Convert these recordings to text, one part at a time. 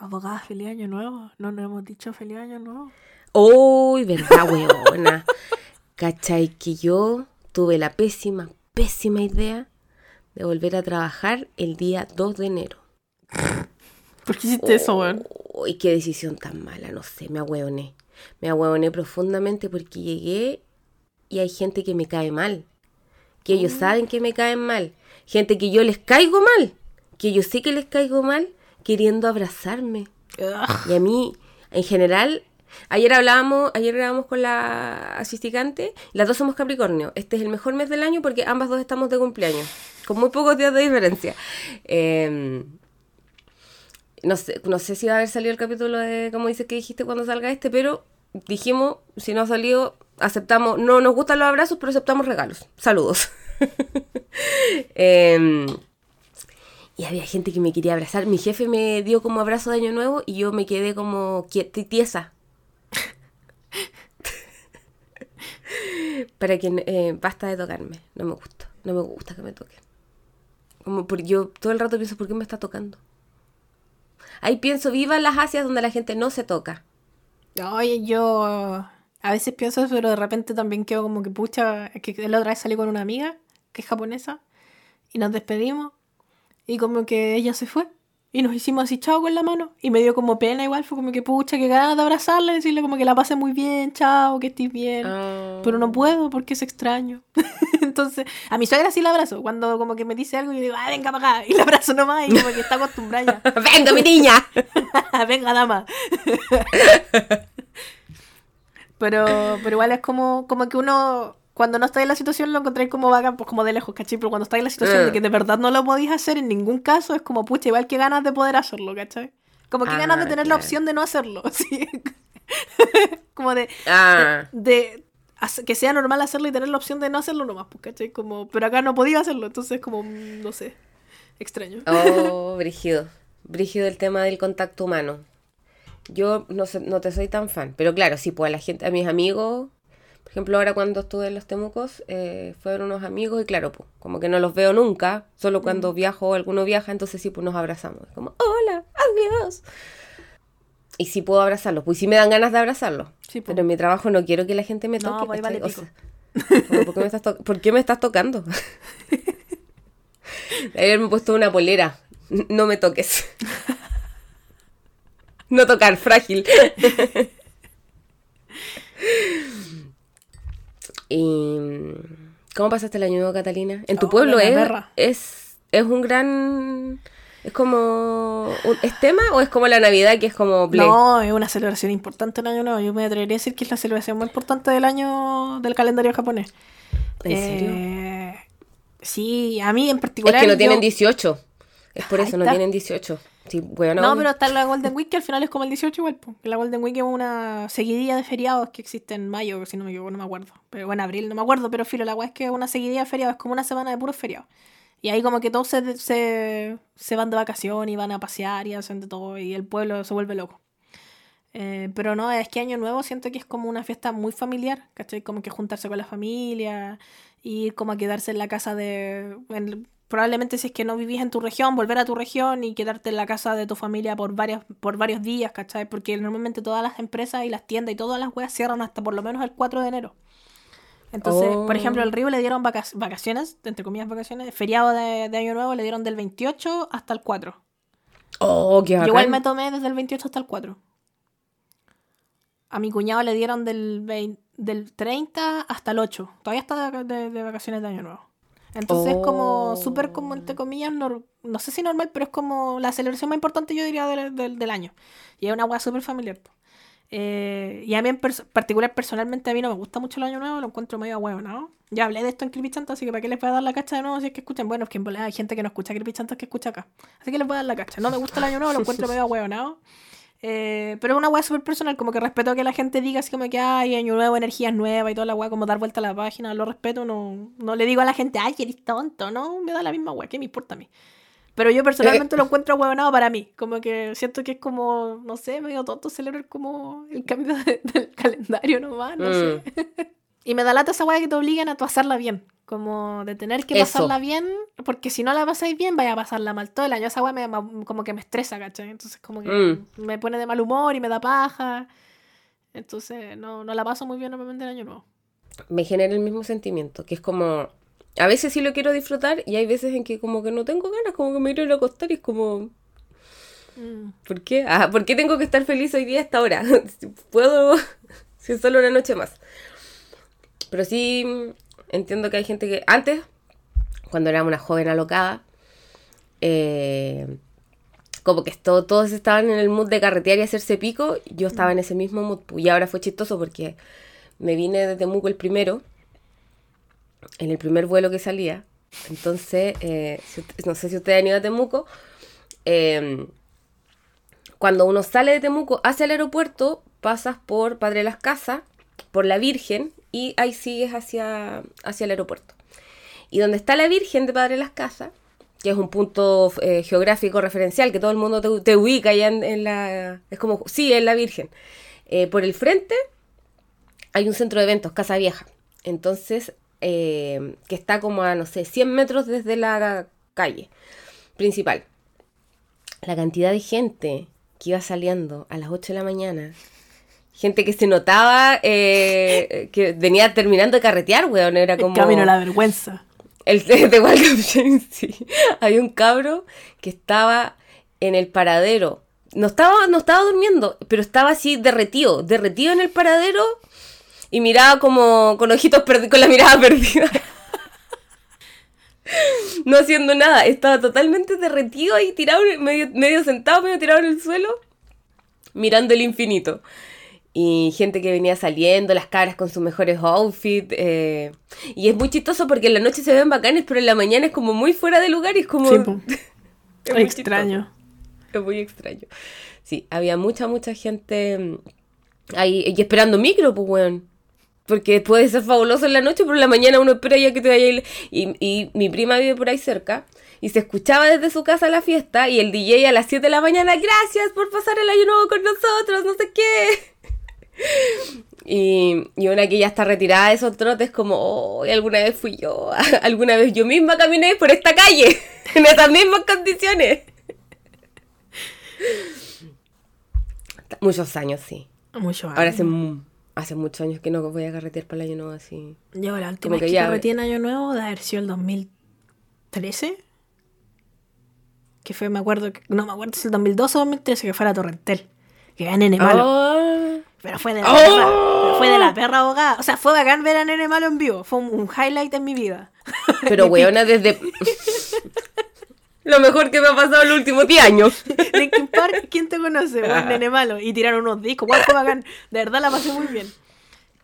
Abogada, feliz año nuevo. No nos hemos dicho feliz año nuevo. Uy, verdad, weona. ¿Cachai? Que yo tuve la pésima, pésima idea de volver a trabajar el día 2 de enero. ¿Por qué hiciste eso, weón? Uy, qué decisión tan mala, no sé, me ahueoné. Me ahueoné profundamente porque llegué y hay gente que me cae mal. Que ellos saben que me caen mal. Gente que yo les caigo mal. Que yo sé que les caigo mal queriendo abrazarme. Y a mí, en general, ayer hablábamos, ayer hablábamos con la asisticante, las dos somos Capricornio. Este es el mejor mes del año porque ambas dos estamos de cumpleaños, con muy pocos días de diferencia. Em, no sé, no sé si va a haber salido el capítulo de como dices que dijiste cuando salga este, pero dijimos, si no ha salido, aceptamos, no nos gustan los abrazos, pero aceptamos regalos. Saludos. Em, y había gente que me quería abrazar. Mi jefe me dio como abrazo de año nuevo y yo me quedé como tiesa. Para que eh, basta de tocarme. No me gusta. No me gusta que me toquen. Como porque yo todo el rato pienso, ¿por qué me está tocando? Ahí pienso, viva las Asias donde la gente no se toca. Oye, yo a veces pienso eso, pero de repente también quedo como que pucha, que la otra vez salí con una amiga que es japonesa y nos despedimos y como que ella se fue. Y nos hicimos así chao con la mano. Y me dio como pena igual, fue como que pucha, que ganas de abrazarla y decirle como que la pase muy bien, chao, que estés bien, pero no ah. puedo porque es extraño. Entonces, a mi suegra sí la abrazo, cuando como que me dice algo y digo, ah, venga para acá, y la abrazo nomás y como que está acostumbrada venga mi niña, venga dama. pero, pero igual es como, como que uno cuando no estáis en la situación lo encontráis como vaga, pues como de lejos, ¿cachai? Pero cuando estáis en la situación de eh. que de verdad no lo podéis hacer en ningún caso, es como, pucha, igual que ganas de poder hacerlo, ¿cachai? Como que ganas de ah, tener la opción de no hacerlo, ¿sí? como de, ah. de, que sea normal hacerlo y tener la opción de no hacerlo nomás, pues, ¿cachai? Como, pero acá no podía hacerlo, entonces como, no sé, extraño. Oh, brígido. Brígido el tema del contacto humano. Yo no, sé, no te soy tan fan, pero claro, sí, pues a la gente, a mis amigos por ejemplo, ahora cuando estuve en los Temucos, eh, fueron unos amigos y claro, pues, como que no los veo nunca, solo cuando mm. viajo o alguno viaja, entonces sí, pues nos abrazamos. Como, hola, adiós. Y sí puedo abrazarlos, pues sí me dan ganas de abrazarlos. pero en mi trabajo no quiero que la gente me toque. No, pues, vale ¿por, qué me estás ¿por, qué me estás tocando? Ayer me he puesto una polera. No me toques. no tocar, frágil. ¿Y cómo pasaste el año nuevo, Catalina? ¿En tu oh, pueblo es, es, es un gran... ¿Es como... ¿Es tema o es como la Navidad que es como... No, es una celebración importante el año nuevo. Yo me atrevería a decir que es la celebración más importante del año del calendario japonés. ¿En serio? Eh, sí, a mí en particular... Es que no tienen 18. Es por eso, no tienen 18 no, pero está la Golden Week que al final es como el 18 igual. La Golden Week es una seguidilla de feriados que existe en mayo, si no me equivoco, no me acuerdo. Pero bueno, abril, no me acuerdo, pero filo, la weá es que es una seguidilla de feriados, es como una semana de puros feriados. Y ahí como que todos se, se, van de vacaciones y van a pasear y hacen de todo y el pueblo se vuelve loco. Eh, pero no, es que Año Nuevo siento que es como una fiesta muy familiar, ¿cachai? Como que juntarse con la familia y como a quedarse en la casa de probablemente si es que no vivís en tu región, volver a tu región y quedarte en la casa de tu familia por, varios, por varios días, ¿cachai? Porque normalmente todas las empresas y las tiendas y todas las weas cierran hasta por lo menos el 4 de enero. Entonces, por ejemplo, el Río le dieron vacaciones, entre comillas vacaciones, feriado de, Año Nuevo le dieron del 28 hasta el 4. Oh, qué Igual me tomé desde el 28 hasta el 4. A mi cuñado le dieron del, del 30 hasta el 8. Todavía está de vacaciones de Año Nuevo. Entonces es como súper como entre comillas, no, sé si normal, pero es como la celebración más importante yo diría del, del, año. Y es una hueá súper familiar. Eh, y a mí en particular, personalmente, a mí no me gusta mucho el año nuevo, lo encuentro medio huevo, ¿no? Ya hablé de esto en Creepy así que para qué les voy a dar la cacha de nuevo si es que escuchan. Bueno, es que hay gente que no escucha Creepy que escucha acá. Así que les voy a dar la cacha. No me gusta el año nuevo, lo encuentro medio huevo, ¿no? Eh, pero es una weá súper personal, como que respeto que la gente diga así como que hay año nuevo, energías nuevas y toda la weá, como dar vuelta a la página, lo respeto, no, no le digo a la gente, ay, eres tonto, no, me da la misma weá, ¿qué me importa a mí? Pero yo personalmente lo encuentro huevonado para mí, como que siento que es como, no sé, medio tonto celebrar como el cambio del calendario nomás, no sé. Mm. y me da lata esa weá que te obligan a tu hacerla bien, Como de tener que Eso. pasarla bien, porque si no la pasáis bien, vaya a pasarla mal todo el año. Esa weá me, como que me estresa, ¿cachai? Entonces como que Mm. me pone de mal humor y me da paja. Entonces no, no la paso muy bien normalmente el año nuevo. Me genera el mismo sentimiento, que es como... A veces sí lo quiero disfrutar y hay veces en que como que no tengo ganas, como que me quiero ir a acostar y es como... Mm. ¿Por qué? Ah, ¿Por qué tengo que estar feliz hoy día a esta hora? Puedo, si es solo una noche más. Pero sí entiendo que hay gente que antes, cuando era una joven alocada, eh, como que esto- todos estaban en el mood de carretear y hacerse pico, yo estaba en ese mismo mood. Y ahora fue chistoso porque me vine de Temuco el primero, en el primer vuelo que salía. Entonces, eh, si no sé si ustedes han ido a Temuco, eh, cuando uno sale de Temuco hacia el aeropuerto, pasas por Padre Las Casas, por la Virgen, y ahí sigues hacia, hacia el aeropuerto. Y donde está la Virgen de Padre Las Casas, que es un punto eh, geográfico referencial, que todo el mundo te, te ubica allá en, en la... Es como, sí, es la Virgen. Eh, por el frente hay un centro de eventos, Casa Vieja. Entonces, eh, que está como a, no sé, 100 metros desde la calle principal. La cantidad de gente que iba saliendo a las 8 de la mañana. Gente que se notaba eh, que venía terminando de carretear, weón. Era El como... camino a la vergüenza. El de, Welcome sí. Hay un cabro que estaba en el paradero. No estaba, no estaba durmiendo, pero estaba así derretido, derretido en el paradero y miraba como con ojitos perdidos, con la mirada perdida. No haciendo nada, estaba totalmente derretido ahí tirado, medio, medio sentado, medio tirado en el suelo, mirando el infinito. Y gente que venía saliendo, las caras con sus mejores outfits. eh, Y es muy chistoso porque en la noche se ven bacanes, pero en la mañana es como muy fuera de lugar y es como... Sí, po. es muy Extraño. chistoso, Es muy extraño. Sí, había mucha, mucha gente mm, ahí y esperando micro, pues, weón. Porque puede ser fabuloso en la noche, pero en la mañana uno espera ya que te vaya a ir. Y, y mi prima vive por ahí cerca. Y se escuchaba desde su casa la fiesta. Y el DJ a las 7 de la mañana, gracias por pasar el año nuevo con nosotros, no sé qué. Y, y una que ya está retirada de esos trotes, como, oh, alguna vez fui yo, alguna vez yo misma caminé por esta calle, en esas mismas condiciones. Muchos años, sí. Ahora hace, hace muchos años que no voy a carretear para el año nuevo así. Yo la última vez que ya- carreteé en Año Nuevo de haber sido el 2013. Que fue, me acuerdo, no me acuerdo si el 2012 o 2013, que fue la Torrentel. Que Nene Malo. Ah. Pero fue de la ¡Oh! perra. fue de la perra abogada. O sea, fue bacán ver a Nene Malo en vivo. Fue un, highlight en mi vida. Pero weona, desde... Lo mejor que me ha pasado en los últimos 10 años. Linkin Park, ¿quién te conoce? Nene Malo. Y tiraron unos discos. Guau, fue bacán. De verdad la pasé muy bien.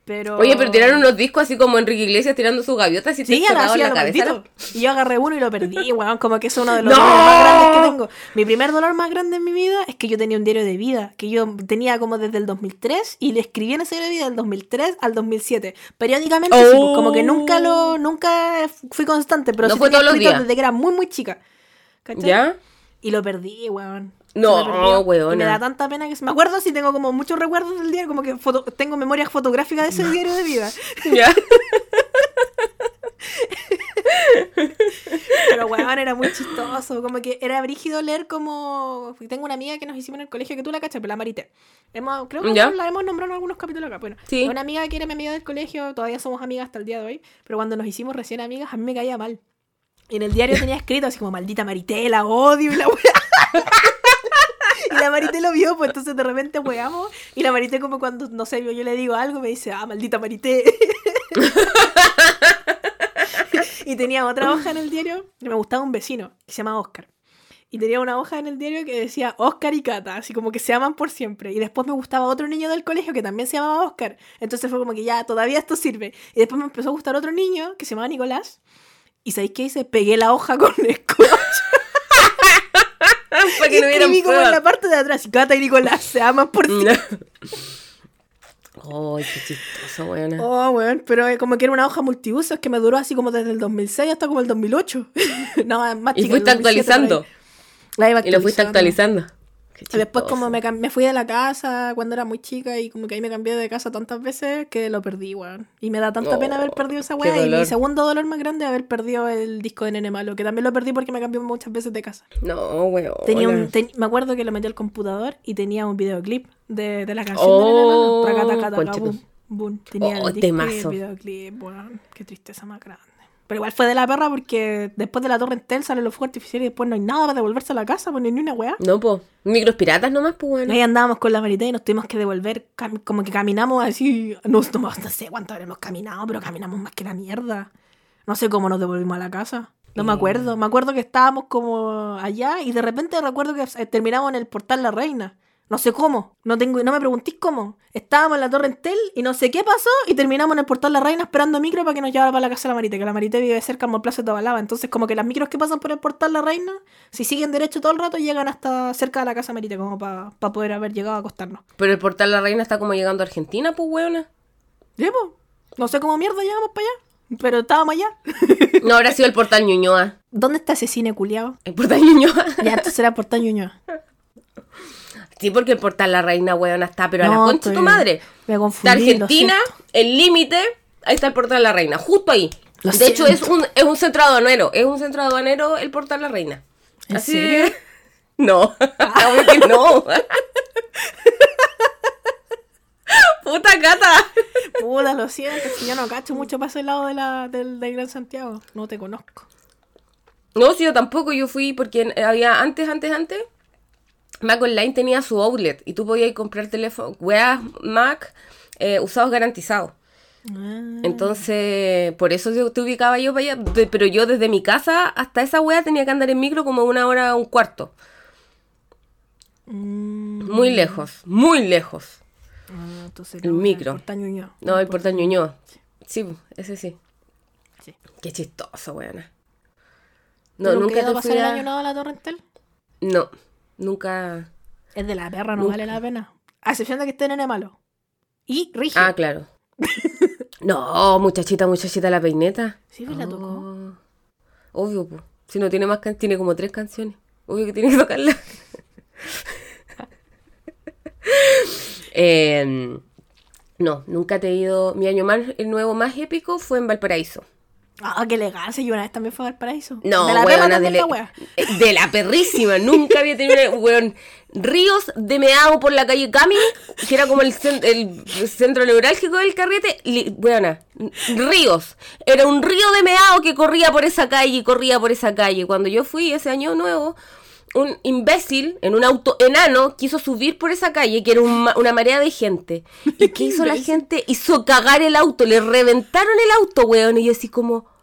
Pero... Oye, pero tiraron unos discos así como Enrique Iglesias tirando sus gaviotas y te Sí, a la cabeza. maldito. Y yo agarré uno y lo perdí, weón. Como que es uno de los ¡No! dolores más grandes que tengo. Mi primer dolor más grande en mi vida es que yo tenía un diario de vida. Que yo tenía como desde el 2003 y le escribí en ese diario de vida del 2003 al 2007. Periódicamente, sí, pues, como que nunca lo nunca fui constante. Pero Oh. No sí fue todos los días. desde que era muy, muy chica. ¿Cachai? ¿Ya? Y lo perdí, weón. No, weona. Y me da tanta pena que... se- Me acuerdo si tengo como muchos recuerdos del diario, como que foto- tengo memoria fotográfica de ese diario de vida. ¿Ya? Pero weón, era muy chistoso. Como que era brígido leer como. Tengo una amiga que nos hicimos en el colegio que tú la cachas, pero la Marité. Hemos, creo que ¿Ya? la hemos nombrado en algunos capítulos acá. Bueno, Sí. una amiga que era mi amiga del colegio, todavía somos amigas hasta el día de hoy. Pero cuando nos hicimos recién amigas, a mí me caía mal. Y en el diario tenía escrito así como maldita Marité, la odio y la wea. Y la Marité lo vio, pues entonces de repente weamos. Y la Marité, como cuando, no sé, yo, yo le digo algo, me dice, ah, maldita Marité. y tenía otra hoja en el diario que me gustaba un vecino, que se llama Oscar. Y tenía una hoja en el diario que decía Oscar y Cata, así como que se aman por siempre. Y después me gustaba otro niño del colegio que también se llamaba Oscar. Entonces fue como que ya, todavía esto sirve. Y después me empezó a gustar otro niño que se llamaba Nicolás. ¿Y sabéis qué hice? Pegué la hoja con scotch. Para que y no hubieran como en la parte de atrás. Y Cata y Nicolás se aman por siempre. Ay, qué chistoso, weona. Oh, weón, pero eh, como que era una hoja multiusos que me duró así como desde el 2006 hasta como el 2008. no, más y chica, fuiste el 2007 por ahí. actualizando. La iba Y lo fuiste actualizando. Y después como me, me fui de la casa cuando era muy chica y como que ahí me cambié de casa tantas veces que lo perdí, weón. Y me da tanta Oh, pena haber perdido esa weá. Y mi segundo dolor más grande es haber perdido el disco de Nene Malo, que también lo perdí porque me cambió muchas veces de casa. No, weón. Tenía un, ten- me acuerdo que lo metí al computador y tenía un videoclip de, de la canción de Nene Malo. Oh, Taca, taca, taca, boom, boom. Tenía Oh, el disco y el videoclip, weón. Qué tristeza más grande. Pero igual fue de la perra porque después de la torre Entel salen los fuegos artificiales y después no hay nada para devolverse a la casa, pues ni una weá. No, po. Micros piratas nomás, pues, bueno. Ahí andábamos con la varita y nos tuvimos que devolver, como que caminamos así, no, no, no sé cuánto habremos caminado, pero caminamos más que la mierda. No sé cómo nos devolvimos a la casa. No me Eh. acuerdo. Me acuerdo que estábamos como allá y de repente recuerdo que eh, terminamos en el portal La Reina. No sé cómo. No tengo, no me preguntéis cómo. Estábamos en la Torre Entel y no sé qué pasó y terminamos en el portal La Reina esperando micro para que nos llevara para la casa de la Marité, que la Marité vive cerca como el Plaza de Tobalaba. Entonces como que las micros que pasan por el portal La Reina, si siguen derecho todo el rato, llegan hasta cerca de la casa de Marité, como para poder haber llegado a acostarnos. Pero el portal La Reina está como llegando a Argentina, pues, weona. No sé cómo mierda llegamos para allá, pero estábamos allá. No habrá sido el portal Ñuñoa. ¿Dónde está ese cine culiado? El portal Ñuñoa. Ya, entonces era portal Ñuñoa. Sí, porque el portal La Reina, weona, está, pero a la concha de tu madre. Me confundí. Lo Argentina, el límite, ahí está el portal La Reina, justo ahí. Lo de hecho, es un, es un centro aduanero, es un centro aduanero el portal La Reina. ¿En Así serio? de- No, que no. Puta cata. Puta, lo siento, si yo no cacho mucho para ese lado de la, del, del Gran Santiago. No te conozco. No, sí, yo tampoco, yo fui porque había antes, antes, antes, Mac Online tenía su outlet y tú podías comprar teléfono, weas Mac eh, usados garantizados. Ah, Entonces, por eso te ubicaba yo para allá, pero yo desde mi casa hasta esa wea tenía que andar en micro como una hora, un cuarto. mm, Muy lejos, muy lejos. ah, entonces El no, micro. Ñuñoa. No, el portal Ñuñoa. Sí, ese sí. Sí. Qué chistoso, weona. No, ¿Nunca a te pasar fui el a... año a la Torre Entel? No, nunca... Es de la perra, no Nunca. vale la pena. A excepción de que esté nene malo. Y Rigio. Ah, claro. no, muchachita, muchachita la peineta. Sí, pues la tocó. Oh, Obvio, pues. Si no tiene más can tiene como tres canciones. Obvio que tiene que tocarla. Em, no, nunca te he ido. Mi año más, el nuevo más épico fue en Valparaíso. Ah, qué elegancia. Yo una vez también fue al paraíso. No, de la perra de, le- wea. eh, de la perrísima. Nunca había tenido una, weón, ríos de meado por la calle Cami, que era como el, cen- el centro neurálgico del carrete. Li- Weona, ríos. Era un río de meado que corría por esa calle y corría por esa calle. Cuando yo fui ese año nuevo, un imbécil en un auto enano quiso subir por esa calle, que era un una marea de gente. ¿Y qué hizo la gente? Hizo cagar el auto, le reventaron el auto, weón. Y yo así como...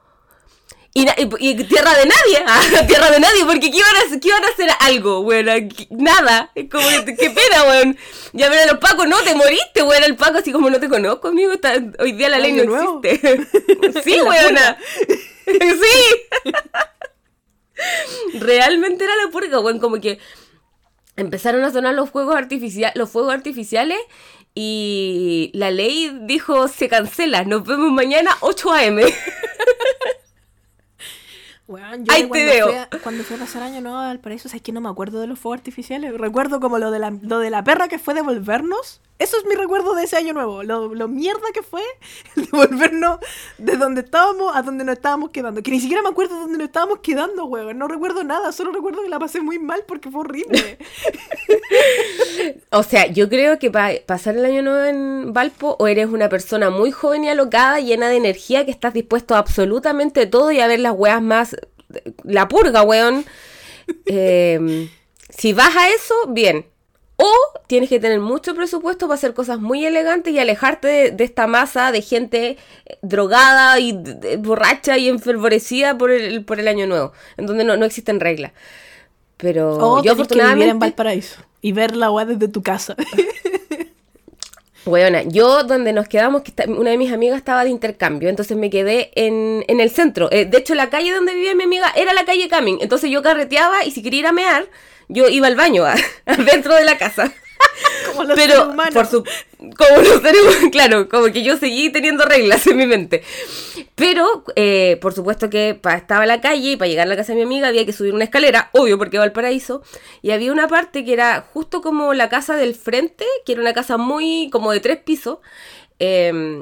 Y, na- y- y tierra de nadie, ah, tierra de nadie, porque ¿qué iban a, hacer- qué iban a hacer algo, weón? Qu- Nada, es como, qué pena, weón. Ya ven a los pacos, no, te moriste, weón, el paco así como no te conozco, amigo, está- hoy día la ley no nuevo. existe. sí, weona. sí. Realmente era la purga, weón, como que empezaron a sonar los fuegos artificiales, los fuegos artificiales y la ley dijo se cancela, nos vemos mañana 8 a.m. Yo Ahí de te cuando veo. Fui a, cuando fui a pasar año nuevo al paraíso, ¿sabes que no me acuerdo de los fuegos artificiales? Recuerdo como lo de la, lo de la perra que fue devolvernos. Eso es mi recuerdo de ese año nuevo. Lo, lo mierda que fue devolvernos de donde estábamos a donde nos estábamos quedando. Que ni siquiera me acuerdo de dónde nos estábamos quedando, weón. No recuerdo nada. Solo recuerdo que la pasé muy mal porque fue horrible. O sea, yo creo que para pasar el año nuevo en Valpo, o eres una persona muy joven y alocada, llena de energía, que estás dispuesto a absolutamente todo y a ver las weas más. La purga, weón. Eh, si vas a eso, bien. O tienes que tener mucho presupuesto para hacer cosas muy elegantes y alejarte de, de esta masa de gente eh, drogada y de- de- borracha y enfervorecida por el, por el año nuevo, en donde no, no existen reglas. Pero O yo tenés que vivir en afortunadamente... Valparaíso y ver la weá desde tu casa. Weona, yo donde nos quedamos, que una de mis amigas estaba de intercambio, entonces me quedé en, en el centro. Eh, de hecho, la calle donde vivía mi amiga era la calle Camin, entonces yo carreteaba y si quería ir a mear, yo iba al baño, a- dentro de la casa. Como los pero seres humanos. por su como los seres humanos, claro, como que yo seguí teniendo reglas en mi mente. Pero, eh, por supuesto que pa- estaba en la calle y para llegar a la casa de mi amiga había que subir una escalera, obvio porque va al paraíso, y había una parte que era justo como la casa del frente, que era una casa muy como de tres pisos, eh,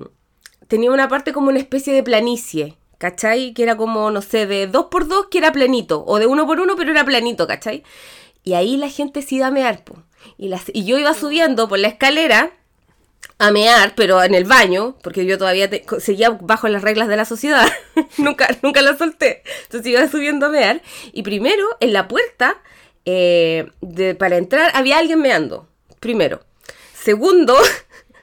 tenía una parte como una especie de planicie, ¿cachai? Que era como, no sé, de dos por dos que era planito, o de uno por uno, pero era planito, ¿cachai? Y ahí la gente se iba a mear, po. Y, las, y yo iba subiendo por la escalera a mear, pero en el baño, porque yo todavía seguía bajo las reglas de la sociedad, nunca, nunca las solté. Entonces iba subiendo a mear, y primero, en la puerta, eh, de, para entrar, había alguien meando, primero. Segundo,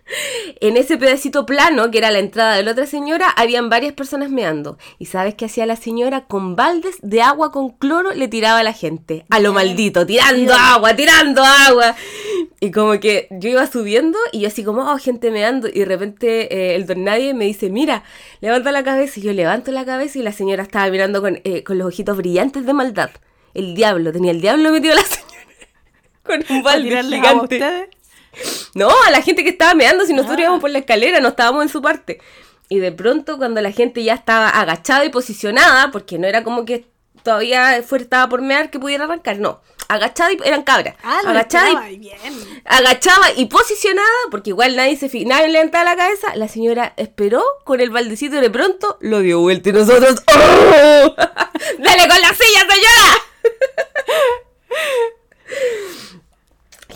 en ese pedacito plano, que era la entrada de la otra señora, habían varias personas meando. ¿Y sabes qué hacía la señora? Con baldes de agua con cloro le tiraba a la gente. A lo maldito, tirando agua, tirando agua. Y como que yo iba subiendo y yo así como, oh, gente meando. Y de repente eh, el don Nadie me dice, mira, levanta la cabeza. Y yo levanto la cabeza y la señora estaba mirando con, eh, con los ojitos brillantes de maldad. El diablo, tenía el diablo metido a la señora. Con un ¿Para balde gigante. No, a la gente que estaba meando, si nosotros Ah. íbamos por la escalera, no estábamos en su parte. Y de pronto, cuando la gente ya estaba agachada y posicionada, porque no era como que todavía estaba por mear que pudiera arrancar, no. Agachada y eran cabras. Ah, agachada, y, bien. agachada y posicionada, porque igual nadie se nadie levantaba la cabeza, la señora esperó con el baldecito y de pronto lo dio vuelta y nosotros. ¡Oh! ¡Dale con la silla, señora!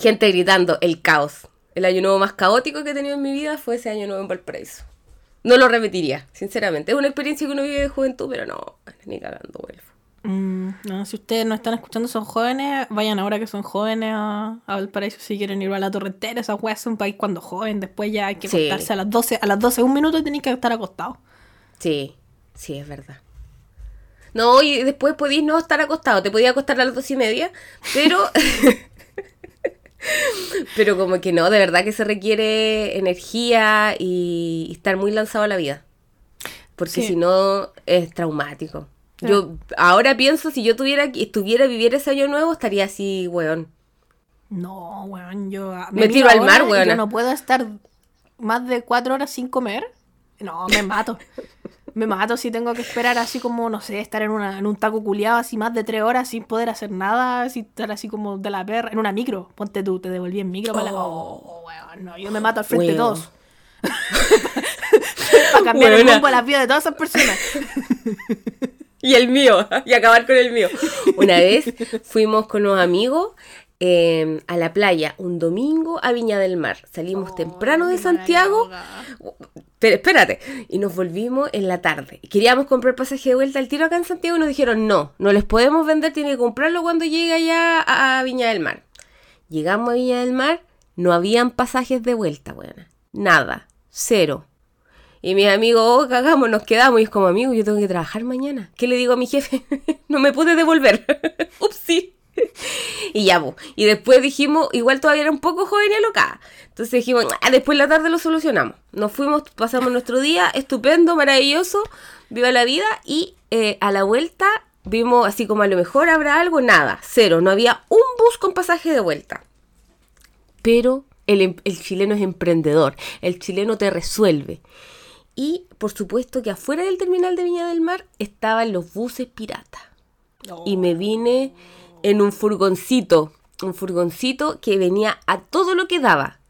Gente gritando, el caos. El año nuevo más caótico que he tenido en mi vida fue ese año nuevo en Valparaíso. No lo repetiría, sinceramente. Es una experiencia que uno vive de juventud, pero no, ni cagando vuelvo. Mm, no, si ustedes no están escuchando, son jóvenes, vayan ahora que son jóvenes a, a Valparaíso si quieren ir a la torrentera. Esa weá es un país cuando joven, después ya hay que Sí. acostarse a las 12, a las 12 un minuto tenéis que estar acostado. Sí, sí, es verdad. No, y después podéis no estar acostado, te podía acostar a las dos y media, pero... pero como que no, de verdad que se requiere energía y estar muy lanzado a la vida. Porque Sí. si no, es traumático. Yo ahora pienso, si yo tuviera, estuviera a vivir ese año nuevo, estaría así, weón. No, weón, yo Me miro tiro al mar, y weona. Yo no puedo estar más de cuatro horas sin comer. No, me mato. me mato si tengo que esperar así como, no sé, estar en, una, en un taco culiado así más de tres horas sin poder hacer nada, sin estar así como de la perra, en una micro. Ponte tú, te devolví en micro para la... Oh, weón, no, yo me mato al frente de todos. para cambiar el rumbo de la vida de todas esas personas. Y el mío, y acabar con el mío. Una vez fuimos con unos amigos eh, a la playa, un domingo a Viña del Mar. Salimos temprano de Santiago, pero espérate, y nos volvimos en la tarde. Queríamos comprar pasaje de vuelta al tiro acá en Santiago y nos dijeron, no, no les podemos vender, tienen que comprarlo cuando llegue allá a, a Viña del Mar. Llegamos a Viña del Mar, no habían pasajes de vuelta, buena. Nada, cero. Y mis amigos, oh, cagamos, nos quedamos. Y es como, amigo, yo tengo que trabajar mañana. ¿Qué le digo a mi jefe? no me pude devolver. Upsi. y ya, po. Y después dijimos, igual todavía era un poco joven y alocada. Entonces dijimos, ah, después la tarde lo solucionamos. Nos fuimos, pasamos nuestro día, estupendo, maravilloso, viva la vida. Y eh, a la vuelta vimos así como a lo mejor habrá algo, nada, cero. No había un bus con pasaje de vuelta. Pero el, em- el chileno es emprendedor, el chileno te resuelve. Y por supuesto que afuera del terminal de Viña del Mar estaban los buses piratas. Y me vine en un furgoncito, un furgoncito que venía a todo lo que daba.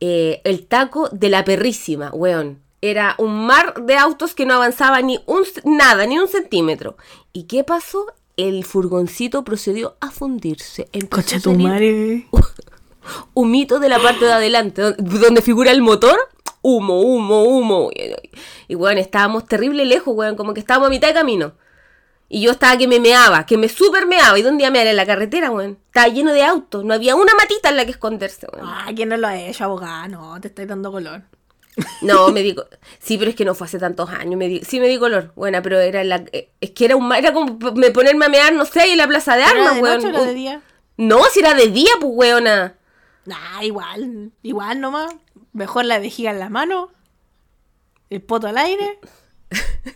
Eh, el taco de la perrísima, weón. Era un mar de autos que no avanzaba ni un nada, ni un centímetro. ¿Y qué pasó? El furgoncito procedió a fundirse. Coche tu madre. humito de la parte de adelante, donde, figura el motor, humo, humo, humo. Y, y, weón, estábamos terrible lejos, weón, como que estábamos a mitad de camino. Y yo estaba que me meaba, que me super meaba. ¿Y dónde iba a mear? En la carretera, weón. Estaba lleno de autos, no había una matita en la que esconderse, weón. Ah, ¿quién no lo ha hecho, abogada? No, te estoy dando color. No, me digo, sí, pero es que no fue hace tantos años, me di, sí me di color, bueno, pero era la, eh, es que era un, era como me ponerme a mear, no sé, ahí en la plaza de ¿Era armas, de weón. noche era de día? No, si era de día, pues, weona. Nah, igual, igual nomás. Mejor la vejiga en la mano, el poto al aire,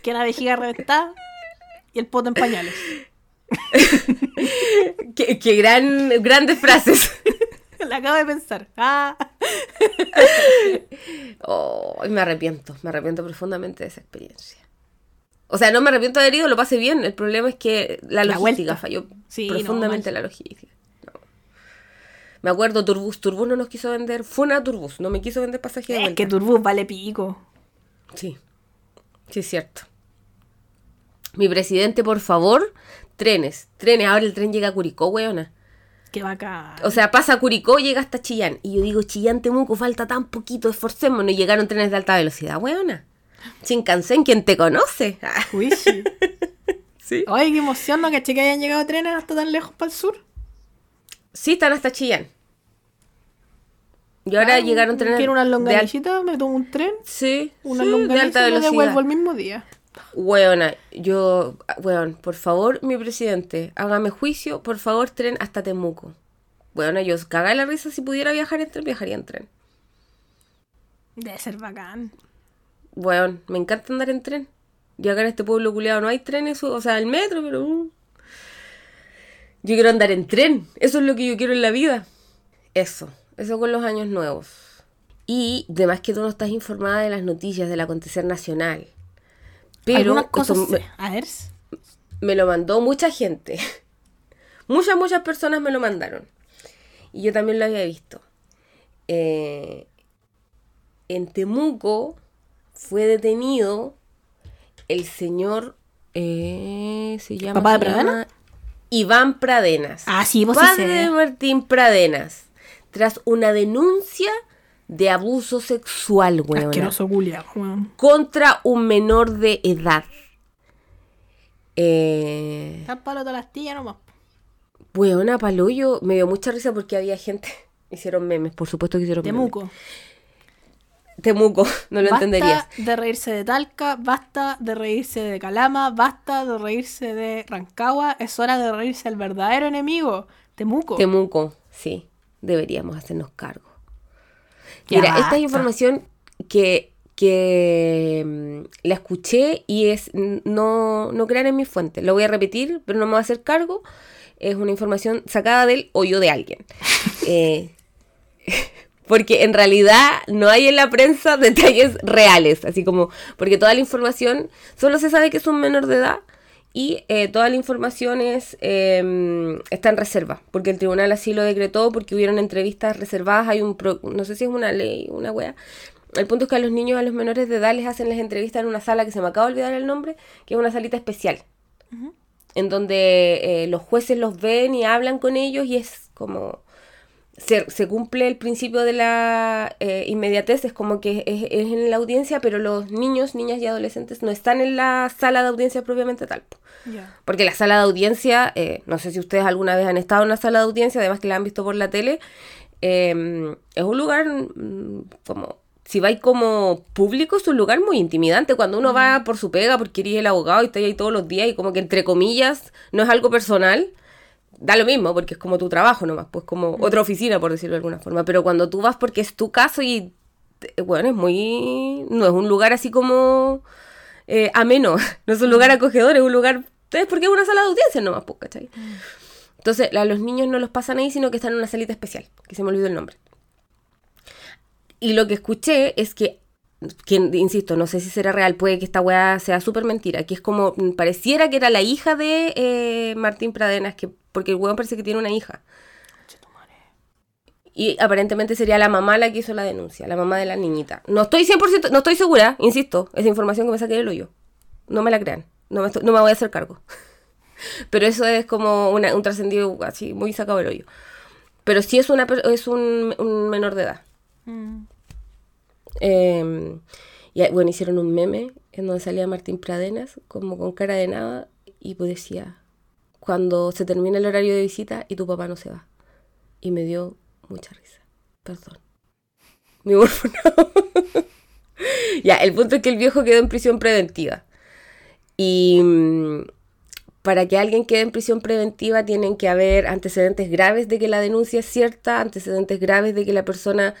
que la vejiga reventada y el poto en pañales. Qué, qué gran, grandes frases. la acabo de pensar. Ah. Oh, me arrepiento, me arrepiento profundamente de esa experiencia. O sea, no me arrepiento de haber ido, lo pasé bien. El problema es que la logística falló Sí, profundamente la logística. No. Me acuerdo, Turbus, Turbus no nos quiso vender, fue una Turbus, no me quiso vender pasaje de Es vuelta. que Turbus vale pico. Sí, sí es cierto. Mi presidente, por favor, trenes, trenes. Ahora el tren llega a Curicó, weona. Qué bacán. O sea, pasa a Curicó, llega hasta Chillán. Y yo digo, Chillán, Temuco, falta tan poquito, esforcémonos. Y llegaron trenes de alta velocidad, weona. Shinkansen, ¿quién te conoce? Uy, sí. sí. Oye, qué emoción, ¿no? Que que hayan llegado trenes hasta tan lejos para el sur. Sí, están hasta Chillán. Y ahora Ah, llegaron trenes Quiero unas de al- me tomo un tren, Sí, unas sí, de alta y me velocidad. devuelvo el mismo día. Weona, yo, weón, por favor, mi presidente, hágame juicio, por favor, tren hasta Temuco. Weona, yo caga la risa si pudiera viajar en tren, viajaría en tren. Debe ser bacán. Weón, me encanta andar en tren. Y acá en este pueblo culiado no hay trenes, o sea, el metro, pero... uh. Yo quiero andar en tren, eso es lo que yo quiero en la vida. Eso, eso con los años nuevos. Y además que tú no estás informada de las noticias del acontecer nacional. Pero Algunas cosas me-. A ver. me lo mandó mucha gente. Muchas, muchas personas me lo mandaron. Y yo también lo había visto. Eh, en Temuco fue detenido el señor... eh, se llama... ¿Papá de Pradena? Iván Pradenas. Ah, sí, vos sí Padre sé. de Martín Pradenas. Tras una denuncia de abuso sexual, weón Asqueroso culiao, weón. contra un menor de edad. Eh, Está palo de la astilla nomás. Weona Paloyo, me dio mucha risa porque había gente. Hicieron memes, por supuesto que hicieron Temuco. memes. Temuco, no lo basta entenderías. de reírse de Talca, basta de reírse de Calama, basta de reírse de Rancagua. Es hora de reírse del verdadero enemigo, Temuco. Temuco, sí, deberíamos hacernos cargo. Ya Mira, esta es información que, que mm, la escuché y es, no, no crean en mi fuente. Lo voy a repetir, pero no me voy a hacer cargo. Es una información sacada del hoyo de alguien. Eh, porque en realidad no hay en la prensa detalles reales, así como, porque toda la información solo se sabe que es un menor de edad y eh, toda la información es, eh, está en reserva, porque el tribunal así lo decretó, porque hubieron entrevistas reservadas, hay un, pro- no sé si es una ley, una wea. El punto es que a los niños, a los menores de edad les hacen las entrevistas en una sala que se me acaba de olvidar el nombre, que es una salita especial en donde eh, los jueces los ven y hablan con ellos y es como se, se cumple el principio de la eh, inmediatez, es como que es, es en la audiencia, pero los niños, niñas y adolescentes no están en la sala de audiencia propiamente tal. Porque la sala de audiencia, eh, no sé si ustedes alguna vez han estado en una sala de audiencia, además que la han visto por la tele, eh, es un lugar mm, como, si vais como público, es un lugar muy intimidante. Cuando uno va por su pega, porque eres el abogado y estás ahí todos los días y como que entre comillas no es algo personal, da lo mismo, porque es como tu trabajo nomás, pues como otra oficina, por decirlo de alguna forma. Pero cuando tú vas porque es tu caso y, eh, bueno, es muy, no es un lugar así como eh, ameno, no es un lugar acogedor, es un lugar, es porque es una sala de audiencia nomás, pues, ¿cachai? Entonces, a los niños no los pasan ahí, sino que están en una salita especial, que se me olvidó el nombre. Y lo que escuché es que, insisto, no sé si será real, puede que esta weá sea súper mentira, que es como, mm, pareciera que era la hija de eh, Martín Pradenas, que, porque el weón parece que tiene una hija. Y aparentemente sería la mamá la que hizo la denuncia, la mamá de la niñita. No estoy 100%, no estoy segura, insisto, es información que me saqué del hoyo. No me la crean, no me, estoy- no me voy a hacer cargo. Pero eso es como una- un trascendido así, muy sacado del hoyo. Pero sí es, una, es un, un menor de edad. Mm. Eh, y bueno, hicieron un meme en donde salía Martín Pradenas, como con cara de nada, y pues decía, cuando se termina el horario de visita y tu papá no se va. Y me dio mucha risa. Perdón. Mi nada. ya, el punto es que el viejo quedó en prisión preventiva. Y mm, para que alguien quede en prisión preventiva tienen que haber antecedentes graves de que la denuncia es cierta, antecedentes graves de que la persona,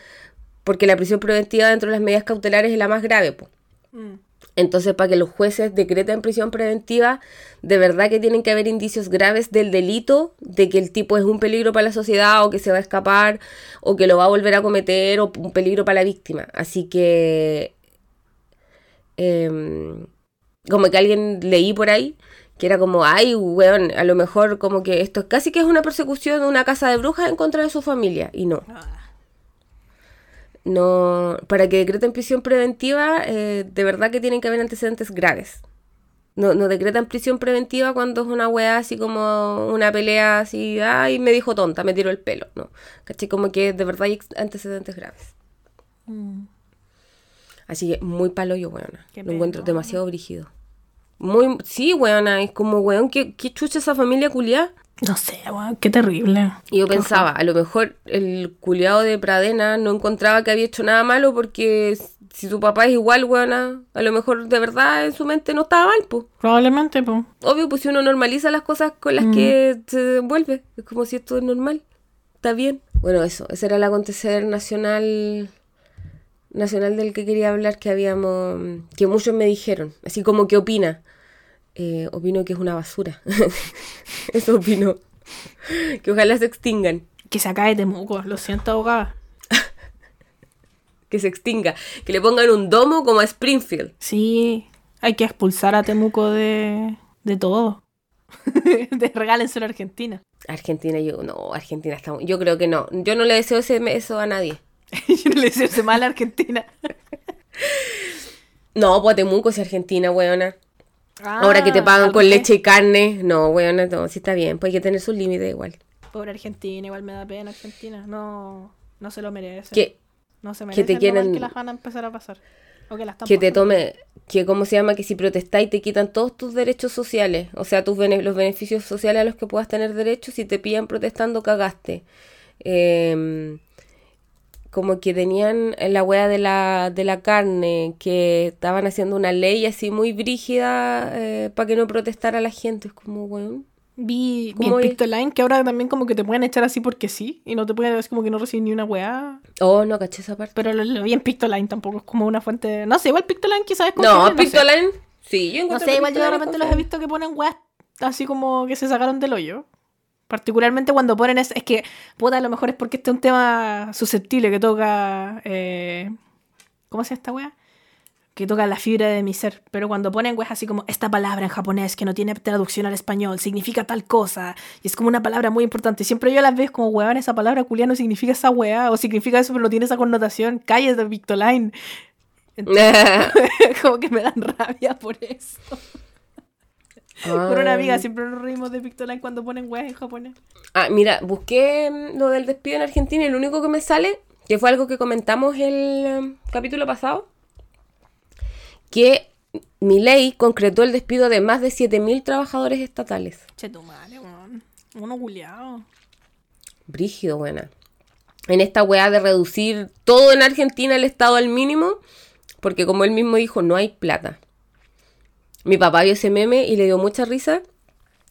porque la prisión preventiva dentro de las medidas cautelares es la más grave. po. Mm. Entonces, para que los jueces decreten prisión preventiva, de verdad que tienen que haber indicios graves del delito, de que el tipo es un peligro para la sociedad o que se va a escapar o que lo va a volver a cometer o un peligro para la víctima. Así que, em, como que alguien leí por ahí, que era como, ay, weón, a lo mejor como que esto casi que es una persecución de una casa de brujas en contra de su familia. Y no. Ah, no para que decreten prisión preventiva, eh, de verdad que tienen que haber antecedentes graves. No, no decretan prisión preventiva cuando es una weá así como una pelea así, ay, me dijo tonta, me tiró el pelo. No, ¿cachai? Como que de verdad hay antecedentes graves. mm. Así que muy palo yo, weona. Qué Lo encuentro demasiado brígido. Muy, sí, weona, es como, weón, ¿qué, qué chucha esa familia culiá? No sé, weón, qué terrible. Y yo pensaba, a lo mejor el culiado de Pradena no encontraba que había hecho nada malo porque si tu papá es igual, weona, a lo mejor de verdad en su mente no estaba mal, pues. Probablemente, pues. Obvio, pues si uno normaliza las cosas con las que se envuelve, es como si esto es normal, está bien. Bueno, eso, ese era el acontecer nacional nacional del que quería hablar, que habíamos, que muchos me dijeron, así como que opina. Eh, opino que es una basura. eso opino. Que ojalá se extingan, Que se acabe Temuco, lo siento, abogada. que se extinga, que le pongan un domo como a Springfield. Sí, hay que expulsar a Temuco de, de todo. de regálenselo a Argentina. Argentina, yo no, Argentina está, yo creo que no, yo no le deseo ese, eso a nadie. Yo no le deseo ese mal a Argentina. No, pues Temuco es Argentina, weona. Ahora que te Ah, pagan con leche y carne. No, weona, no, sí está bien. Pues hay que tener sus límites igual. Pobre Argentina, igual me da pena Argentina. No, no se lo merece. Que, no se que merece te lo mal quieren- que las van a empezar a pasar. O que las que te tome, que cómo se llama, que si protestáis te quitan todos tus derechos sociales. O sea, tus bene- los beneficios sociales a los que puedas tener derecho. Si te pillan protestando, cagaste. Em, como que tenían la wea de la, de la carne, que estaban haciendo una ley así muy brígida para que no protestara la gente. Es como, weón. Vi, vi ¿Cómo en es? Pictoline que ahora también como que te pueden echar así porque sí. Y no te pueden, es como que no recibes ni una weá. Oh, no caché esa parte. Pero lo, lo vi en Pictoline tampoco, es como una fuente... No sé, igual Pictoline quizás es No, confiable, sé. Pictoline, sí, yo No sé, igual yo de repente los he visto que ponen weas así como que se sacaron del hoyo. Particularmente cuando ponen es, es que, puta, a lo mejor es porque este es un tema susceptible que toca. eh, ¿Cómo se llama esta wea? Que toca la fibra de mi ser. Pero cuando ponen weas así como esta palabra en japonés que no tiene traducción al español, significa tal cosa. Y es como una palabra muy importante. Siempre yo las veo como, weón, esa palabra culia no significa esa wea. O significa eso, pero no tiene esa connotación. Cállate, Pictoline. como que me dan rabia por eso. Con una amiga siempre nos reímos de Pictoline cuando ponen weas en japonés. Ah, mira, busqué mm, lo del despido en Argentina y lo único que me sale, que fue algo que comentamos el em, capítulo pasado, que Milei concretó el despido de más de 7.000 trabajadores estatales. Che, tu madre, weón. Uno culiado. Brígido, buena. En esta weá de reducir todo en Argentina el Estado al mínimo, porque como él mismo dijo, no hay plata. Mi papá vio ese meme y le dio mucha risa.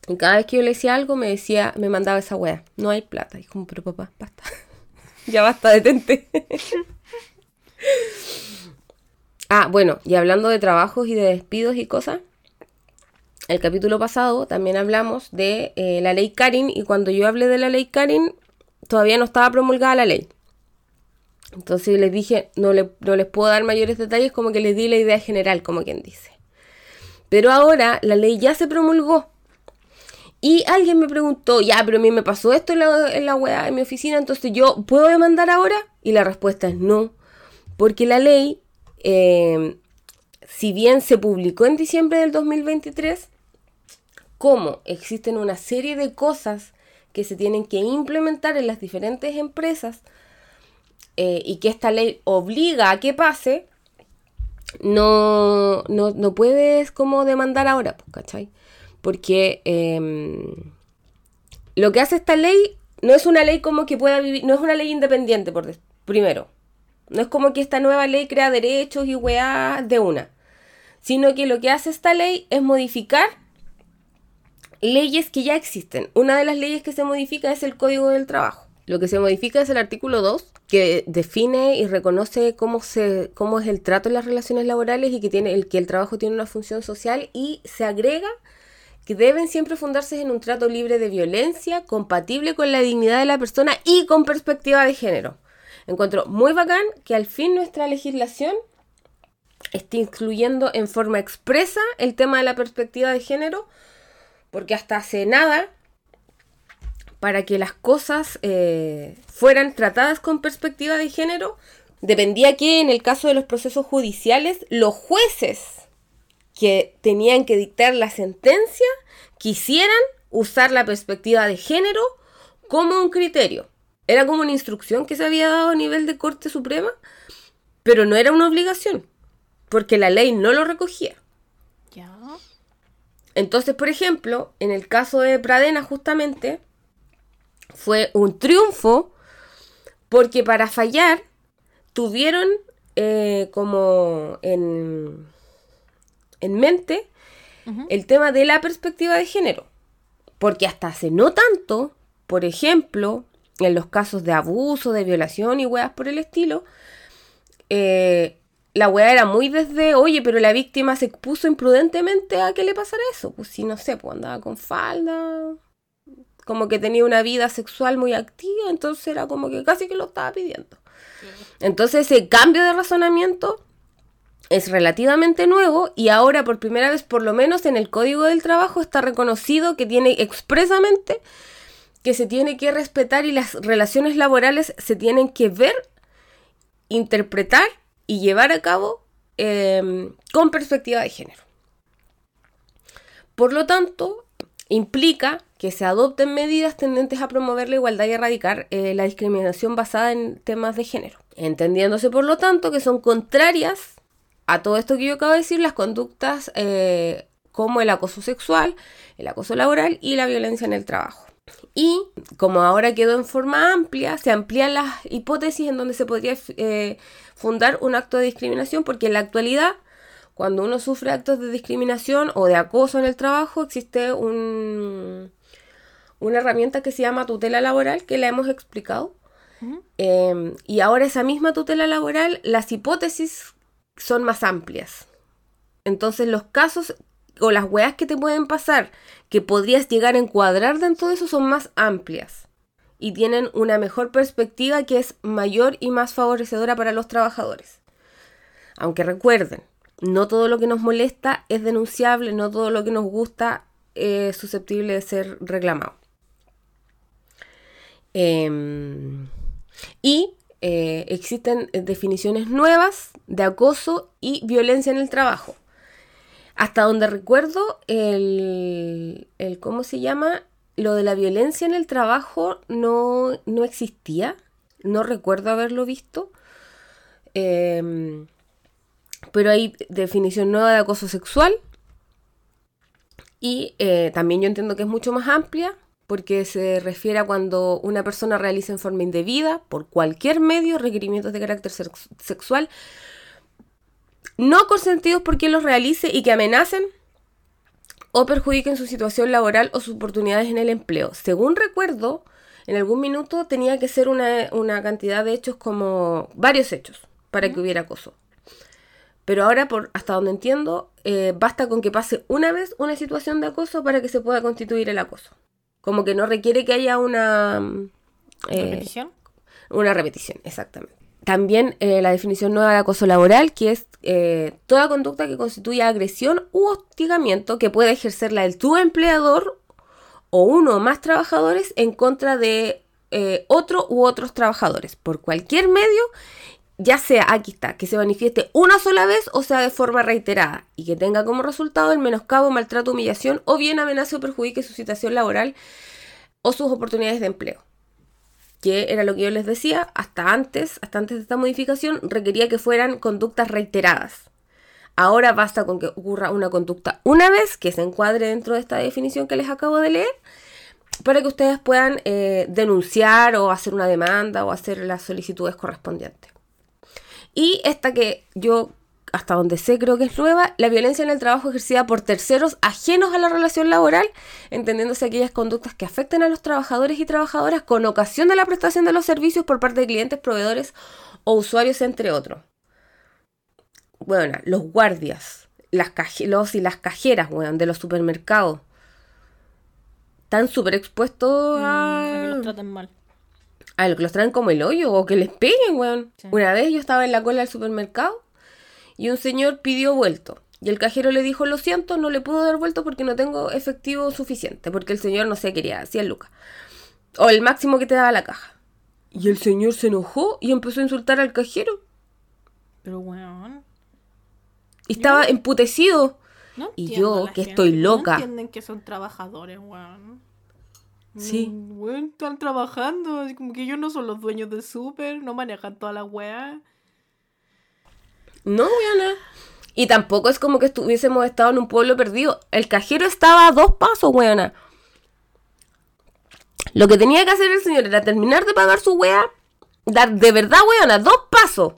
Y cada vez que yo le decía algo, me decía, me mandaba esa weá. No hay plata. Y como, pero papá, basta. ya basta, detente. ah, bueno, y hablando de trabajos y de despidos y cosas. El capítulo pasado también hablamos de eh, la ley Karin y cuando yo hablé de la ley Karin todavía no estaba promulgada la ley. Entonces les dije, no, le- no les puedo dar mayores detalles, como que les di la idea general, como quien dice. Pero ahora la ley ya se promulgó. Y alguien me preguntó, ya, pero a mí me pasó esto en la, en la weá, en mi oficina, entonces yo, ¿puedo demandar ahora? Y la respuesta es no. Porque la ley, eh, si bien se publicó en diciembre del 2023, como existen una serie de cosas que se tienen que implementar en las diferentes empresas eh, y que esta ley obliga a que pase, no, no, no puedes como demandar ahora, pues, ¿cachai? Porque em, lo que hace esta ley no es una ley como que pueda vivir, no es una ley independiente, por primero. No es como que esta nueva ley crea derechos y weá de una. Sino que lo que hace esta ley es modificar leyes que ya existen. Una de las leyes que se modifica es el Código del Trabajo. Lo que se modifica es el artículo 2, que define y reconoce cómo, se, cómo es el trato en las relaciones laborales y que, tiene, el, que el trabajo tiene una función social y se agrega que deben siempre fundarse en un trato libre de violencia, compatible con la dignidad de la persona y con perspectiva de género. Encuentro muy bacán que al fin nuestra legislación esté incluyendo en forma expresa el tema de la perspectiva de género, porque hasta hace nada, para que las cosas eh, fueran tratadas con perspectiva de género, dependía que en el caso de los procesos judiciales, los jueces que tenían que dictar la sentencia quisieran usar la perspectiva de género como un criterio. Era como una instrucción que se había dado a nivel de Corte Suprema, pero no era una obligación porque la ley no lo recogía. Entonces, por ejemplo, en el caso de Pradena, justamente, fue un triunfo porque para fallar tuvieron eh, como en, en mente el tema de la perspectiva de género. Porque hasta hace no tanto, por ejemplo, en los casos de abuso, de violación y weas por el estilo, eh, la weá era muy desde, oye, pero la víctima se expuso imprudentemente a que le pasara eso. Pues si no sé, pues andaba con falda, como que tenía una vida sexual muy activa, entonces era como que casi que lo estaba pidiendo. Entonces ese cambio de razonamiento es relativamente nuevo y ahora por primera vez, por lo menos en el Código del Trabajo, está reconocido que tiene expresamente que se tiene que respetar y las relaciones laborales se tienen que ver, interpretar y llevar a cabo em, con perspectiva de género. Por lo tanto, implica que se adopten medidas tendentes a promover la igualdad y erradicar eh, la discriminación basada en temas de género, entendiéndose por lo tanto que son contrarias a todo esto que yo acabo de decir, las conductas eh, como el acoso sexual, el acoso laboral y la violencia en el trabajo. Y como ahora quedó en forma amplia, se amplían las hipótesis en donde se podría eh, fundar un acto de discriminación, porque en la actualidad, cuando uno sufre actos de discriminación o de acoso en el trabajo, existe un, una herramienta que se llama tutela laboral, que la hemos explicado. Em, y ahora esa misma tutela laboral, las hipótesis son más amplias. Entonces los casos o las weas que te pueden pasar que podrías llegar a encuadrar dentro de eso son más amplias y tienen una mejor perspectiva que es mayor y más favorecedora para los trabajadores. Aunque recuerden, no todo lo que nos molesta es denunciable, no todo lo que nos gusta es susceptible de ser reclamado. Em, y eh, existen definiciones nuevas de acoso y violencia en el trabajo. Hasta donde recuerdo, el, ¿cómo se llama? Lo de la violencia en el trabajo no, existía. No recuerdo haberlo visto. Em, pero hay definición nueva de acoso sexual. Y eh, también yo entiendo que es mucho más amplia porque se refiere a cuando una persona realiza en forma indebida, por cualquier medio, requerimientos de carácter sexual no consentidos por quien los realice y que amenacen o perjudiquen su situación laboral o sus oportunidades en el empleo. Según recuerdo, en algún minuto tenía que ser una, cantidad de hechos como varios hechos para que hubiera acoso. Pero ahora, por, hasta donde entiendo, eh, basta con que pase una vez una situación de acoso para que se pueda constituir el acoso. Como que no requiere que haya una... Eh, ¿Repetición? Una repetición, exactamente. También eh, la definición nueva de acoso laboral, que es eh, toda conducta que constituya agresión u hostigamiento que pueda ejercerla el tu empleador o uno o más trabajadores en contra de eh, otro u otros trabajadores, por cualquier medio, ya sea, aquí está, que se manifieste una sola vez o sea de forma reiterada y que tenga como resultado el menoscabo, maltrato, humillación o bien amenaza o perjudique su situación laboral o sus oportunidades de empleo que era lo que yo les decía, hasta antes, hasta antes de esta modificación, requería que fueran conductas reiteradas. Ahora basta con que ocurra una conducta una vez, que se encuadre dentro de esta definición que les acabo de leer, para que ustedes puedan eh, denunciar o hacer una demanda o hacer las solicitudes correspondientes. Y esta que yo hasta donde sé creo que es nueva, la violencia en el trabajo ejercida por terceros ajenos a la relación laboral, entendiéndose aquellas conductas que afecten a los trabajadores y trabajadoras con ocasión de la prestación de los servicios por parte de clientes, proveedores o usuarios, entre otros. Bueno, los guardias, las los y las cajeras, weón, de los supermercados. Están súper expuestos Mm, a... a que los traten mal. A lo que los traen como el hoyo o que les peguen, weón. Sí. Una vez yo estaba en la cola del supermercado y un señor pidió vuelto. Y el cajero le dijo, lo siento, no le puedo dar vuelto porque no tengo efectivo suficiente. Porque el señor, no sé, quería 100 lucas. O el máximo que te daba la caja. Y el señor se enojó y empezó a insultar al cajero. Pero weón. Y estaba emputecido. No Y yo, la que gente, estoy loca. No entienden que son trabajadores, weón. Sí. Weón, están trabajando. Así como que ellos no son los dueños del súper, no manejan toda la weá. No, weona. Y tampoco es como que estuviésemos estado en un pueblo perdido. El cajero estaba a dos pasos, weona. Lo que tenía que hacer el señor era terminar de pagar su wea, dar de verdad, weona, dos pasos.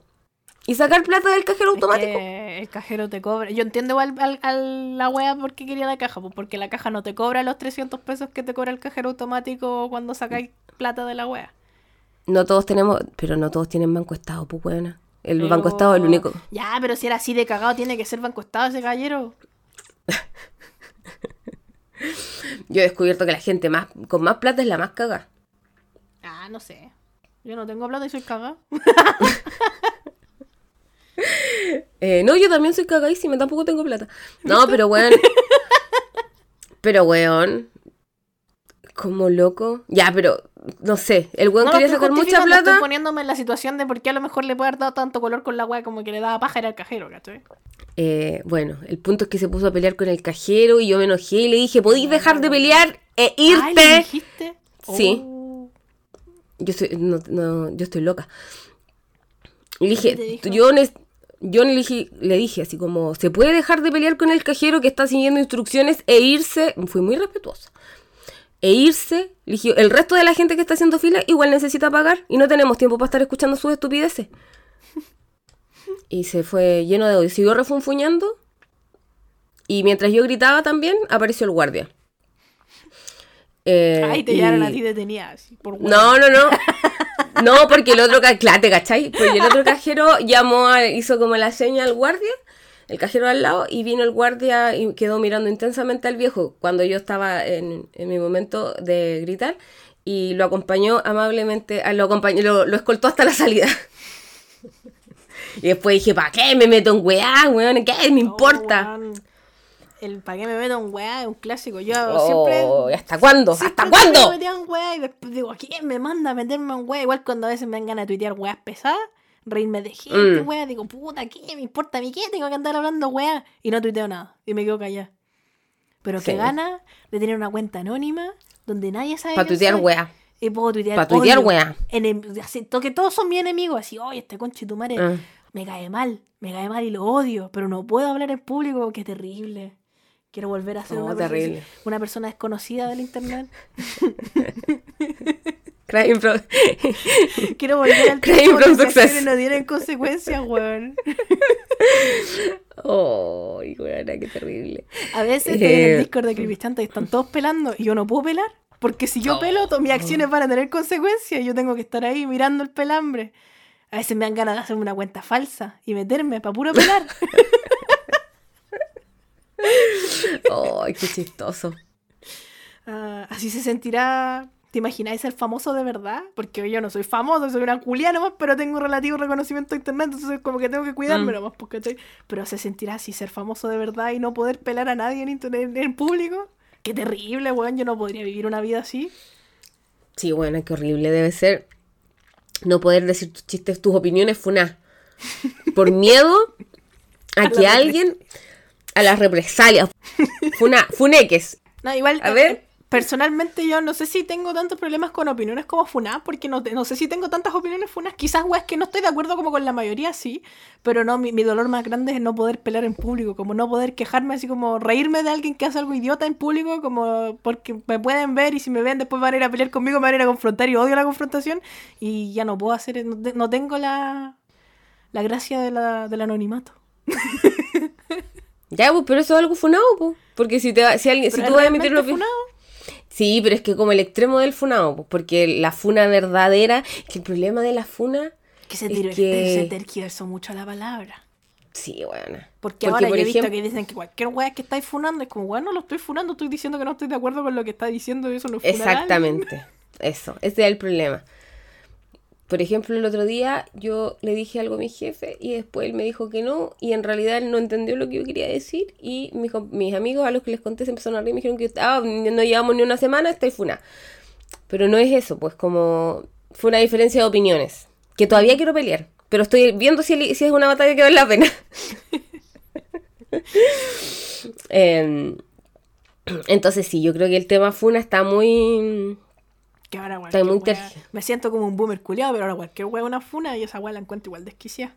Y sacar plata del cajero Es automático. que el cajero te cobra. Yo entiendo igual al, al- la wea porque quería la caja, pues porque la caja no te cobra los 300 pesos que te cobra el cajero automático cuando sacáis plata de la wea. No todos tenemos, pero no todos tienen banco estado, pues weona. El Pero- banco estado es el único. Ya, pero si era así de cagado, tiene que ser banco estado ese caballero. Yo he descubierto que la gente más con más plata es la más cagada. Ah, no sé. Yo no tengo plata y soy cagado. Eh, no, yo también soy cagadísima, tampoco tengo plata. No, pero weón. pero weón. Como loco. Ya, pero no sé. El weón No quería estoy sacar mucha plata. Estoy poniéndome en la situación de por qué a lo mejor le puede haber dado tanto color con la wea como que le daba paja era el cajero, ¿cachai? Eh, bueno, el punto es que se puso a pelear con el cajero y yo me enojé y le dije, ¿podéis dejar de pelear e Ay, ¿le irte? dijiste? Sí. Oh. Yo, soy, no, no, yo estoy loca. Le ¿Qué te dije, yo, yo le, dije, le dije así como, ¿se puede dejar de pelear con el cajero que está siguiendo instrucciones e irse? Fui muy respetuosa. E irse, le dije, el resto de la gente que está haciendo fila igual necesita pagar y no tenemos tiempo para estar escuchando sus estupideces. Y se fue lleno de odio. Siguió refunfuñando. Y mientras yo gritaba también, apareció el guardia. Eh, Ay, te y- llevaron a ti detenida. por no, no, no. No, porque el otro, ca- claro, ¿te cachai? Porque el otro cajero llamó, a- hizo como la seña al guardia, el cajero al lado, y vino el guardia y quedó mirando intensamente al viejo cuando yo estaba en, mi momento de gritar, y lo acompañó amablemente, ah, lo, acompañó, lo, escoltó hasta la salida. Y después dije, ¿para qué me meto en weá, weón? ¿Qué me importa? Oh. El ¿para qué me meto en weá? Es un clásico. Yo Oh, siempre. ¿Hasta cuándo? siempre ¿Hasta Me cuándo? metía en weá y después digo, ¿quién me manda a meterme en weá? Igual cuando a veces me dan ganas de tuitear weas pesadas, reírme de gente, Mm. weá. Digo, puta, ¿qué me importa a mí? ¿Qué tengo que andar hablando weá? Y no tuiteo nada. Y me quedo callada. Pero Sí. qué gana de tener una cuenta anónima donde nadie sabe Para tuitear soy. weá. Y puedo tuitear Pa' tuitear weá. que todos son mi enemigo. Así, oye, este conche tu madre Ah. me cae mal, me cae mal y lo odio, pero no puedo hablar en público, qué terrible. Quiero volver a ser No, una, persona, terrible. una persona desconocida del internet. Crime Pro- Quiero volver al Crime from success. acciones no tienen consecuencias, weón. Ay, weona, qué terrible. A veces estoy en Eh. el Discord de Creepypasta y están todos pelando y yo no puedo pelar. Porque si yo pelo, todas mis acciones van a tener consecuencias y yo tengo que estar ahí mirando el pelambre. A veces me dan ganas de hacerme una cuenta falsa y meterme para puro pelar. Ay, qué chistoso. Ah, así se sentirá. ¿Te imagináis ser famoso de verdad? Porque yo no soy famoso, soy una culia nomás, pero tengo relativo reconocimiento de internet, entonces como que tengo que cuidarme Mm. nomás, porque estoy... Pero se sentirá así ser famoso de verdad y no poder pelar a nadie en, internet, en público. Qué terrible, weón, yo no podría vivir una vida así. Sí, bueno, qué horrible debe ser no poder decir tus chistes, tus opiniones funá. Por miedo a que alguien. A las represalias. Funá, funeques. No, igual, A eh, ver. personalmente yo no sé si tengo tantos problemas con opiniones como FUNAS, porque no, no sé si tengo tantas opiniones FUNAS. Quizás, weas, que no estoy de acuerdo como con la mayoría, sí, pero no, mi, mi dolor más grande es no poder pelear en público, como no poder quejarme, así como reírme de alguien que hace algo idiota en público, como porque me pueden ver y si me ven después van a ir a pelear conmigo, me van a ir a confrontar y odio la confrontación y ya no puedo hacer, no, no tengo la, la gracia de la, del anonimato. ya, pues, pero eso es algo funado, pues. Porque si, te, va- si, alguien, si tú vas a emitir una funado. Sí, pero es que como el extremo del funado, pues, porque la funa verdadera, que el problema de la funa... Que se, Es que- se tergiversó mucho la palabra. Sí, bueno. Porque, ahora yo he visto que dicen que cualquier weá que estáis funando es como, bueno, no lo estoy funando, estoy diciendo que no estoy de acuerdo con lo que está diciendo y eso no es. Exactamente. Eso, ese es el problema. Por ejemplo, el otro día yo le dije algo a mi jefe y después él me dijo que no y en realidad él no entendió lo que yo quería decir y mis, amigos a los que les conté se empezaron a reír y me dijeron que no llevamos ni una semana, estoy funa. Pero no es eso, pues como fue una diferencia de opiniones que todavía quiero pelear, pero estoy viendo si es una batalla que vale la pena. Em, entonces sí, yo creo que el tema funa está muy... Que ahora, qué muy tergi- Me siento como un boomer culiado, pero ahora cualquier es una funa y esa weá la encuentro igual desquiciada.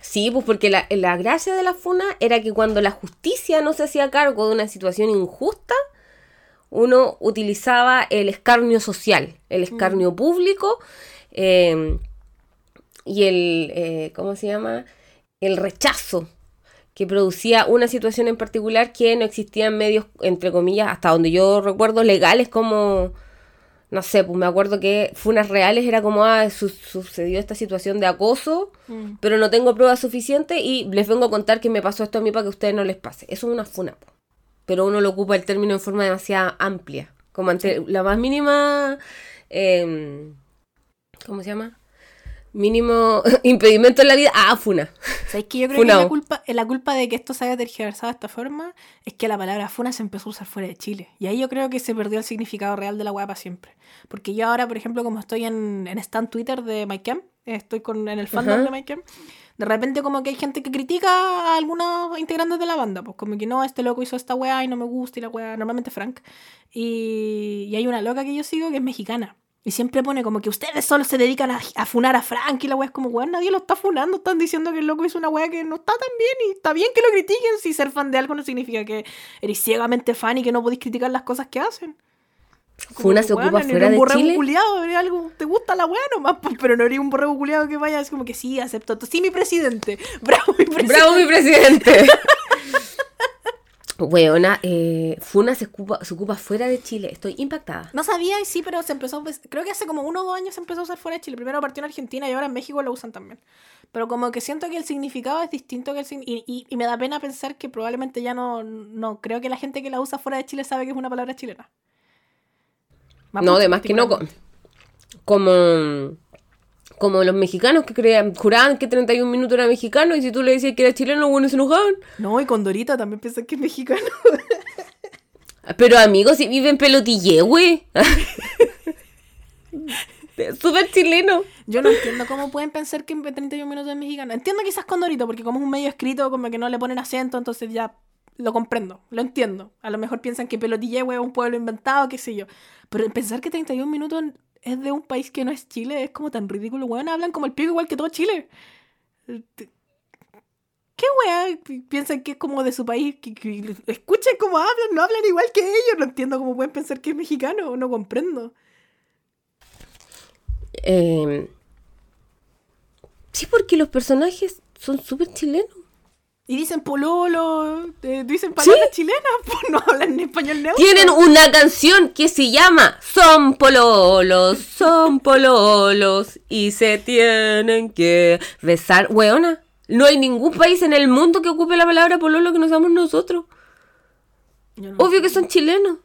Sí, pues porque la, la gracia de la funa era que cuando la justicia no se hacía cargo de una situación injusta, uno utilizaba el escarnio social, el escarnio público eh, y el, eh, ¿cómo se llama? El rechazo que producía una situación en particular que no existían medios, entre comillas, hasta donde yo recuerdo, legales como, no sé, pues me acuerdo que funas reales era como, ah, su- sucedió esta situación de acoso, Mm. pero no tengo pruebas suficientes y les vengo a contar que me pasó esto a mí para que a ustedes no les pase. Eso es una funa, po. pero uno lo ocupa el término en forma demasiado amplia, como ante la más mínima, em, ¿cómo se llama? Mínimo impedimento en la vida, ah, funa. ¿Sabéis que yo creo que la culpa, la culpa de que esto se haya tergiversado de esta forma es que la palabra funa se empezó a usar fuera de Chile. Y ahí yo creo que se perdió el significado real de la weá para siempre. Porque yo ahora, por ejemplo, como estoy en, en stand Twitter de MyCam, estoy con, en el fandom Ajá. de MyCam, de repente como que hay gente que critica a algunos integrantes de la banda. Pues como que no, este loco hizo esta weá y no me gusta y la weá, normalmente Frank. Y, y hay una loca que yo sigo que es mexicana. Y siempre pone como que ustedes solo se dedican a, a funar a Frank y la weá es como, weón, nadie lo está funando, están diciendo que el loco hizo una weá que no está tan bien y está bien que lo critiquen. Si ser fan de algo no significa que eres ciegamente fan y que no podéis criticar las cosas que hacen. Funa se ocupa fuera un de Chile. culiado, eres algo, te gusta la weá nomás, pero no eres un borrego culiado que vaya, es como que sí, acepto. Sí, mi presidente. Bravo, mi presidente. ¡Bravo, mi presidente! Weona, eh, Funa se ocupa, se ocupa fuera de Chile. Estoy impactada. No sabía y sí, pero se empezó, pues, creo que hace como uno o dos años se empezó a usar fuera de Chile. Primero partió en Argentina y ahora en México lo usan también. Pero como que siento que el significado es distinto que el y, y, y me da pena pensar que probablemente ya no, no creo que la gente que la usa fuera de Chile sabe que es una palabra chilena. No, además que no. co- Como, como los mexicanos que creían, juraban que 31 minutos era mexicano y si tú le decías que era chileno, los buenos se enojaban. No, y con Dorita también piensan que es mexicano. Pero amigos, si viven pelotille, güey. Súper chileno. Yo no entiendo cómo pueden pensar que en 31 minutos es mexicano. Entiendo quizás con Dorito, porque como es un medio escrito, como que no le ponen acento, entonces ya lo comprendo, lo entiendo. A lo mejor piensan que Pelotille es un pueblo inventado, qué sé yo. Pero pensar que 31 minutos es de un país que no es Chile es como tan ridículo, weón. Hablan como el pico igual que todo Chile. ¿Qué weá? Piensan que es como de su país. Que, escuchen cómo hablan, no hablan igual que ellos. No entiendo cómo pueden pensar que es mexicano, no comprendo. Eh, sí, porque los personajes son súper chilenos. Y dicen pololo, eh, dicen palabras chilenas, pues no hablan español neutro. Tienen una canción que se llama Son pololos, son pololos y se tienen que besar. Weona, no hay ningún país en el mundo que ocupe la palabra pololo que no seamos nosotros. No Obvio que son chilenos.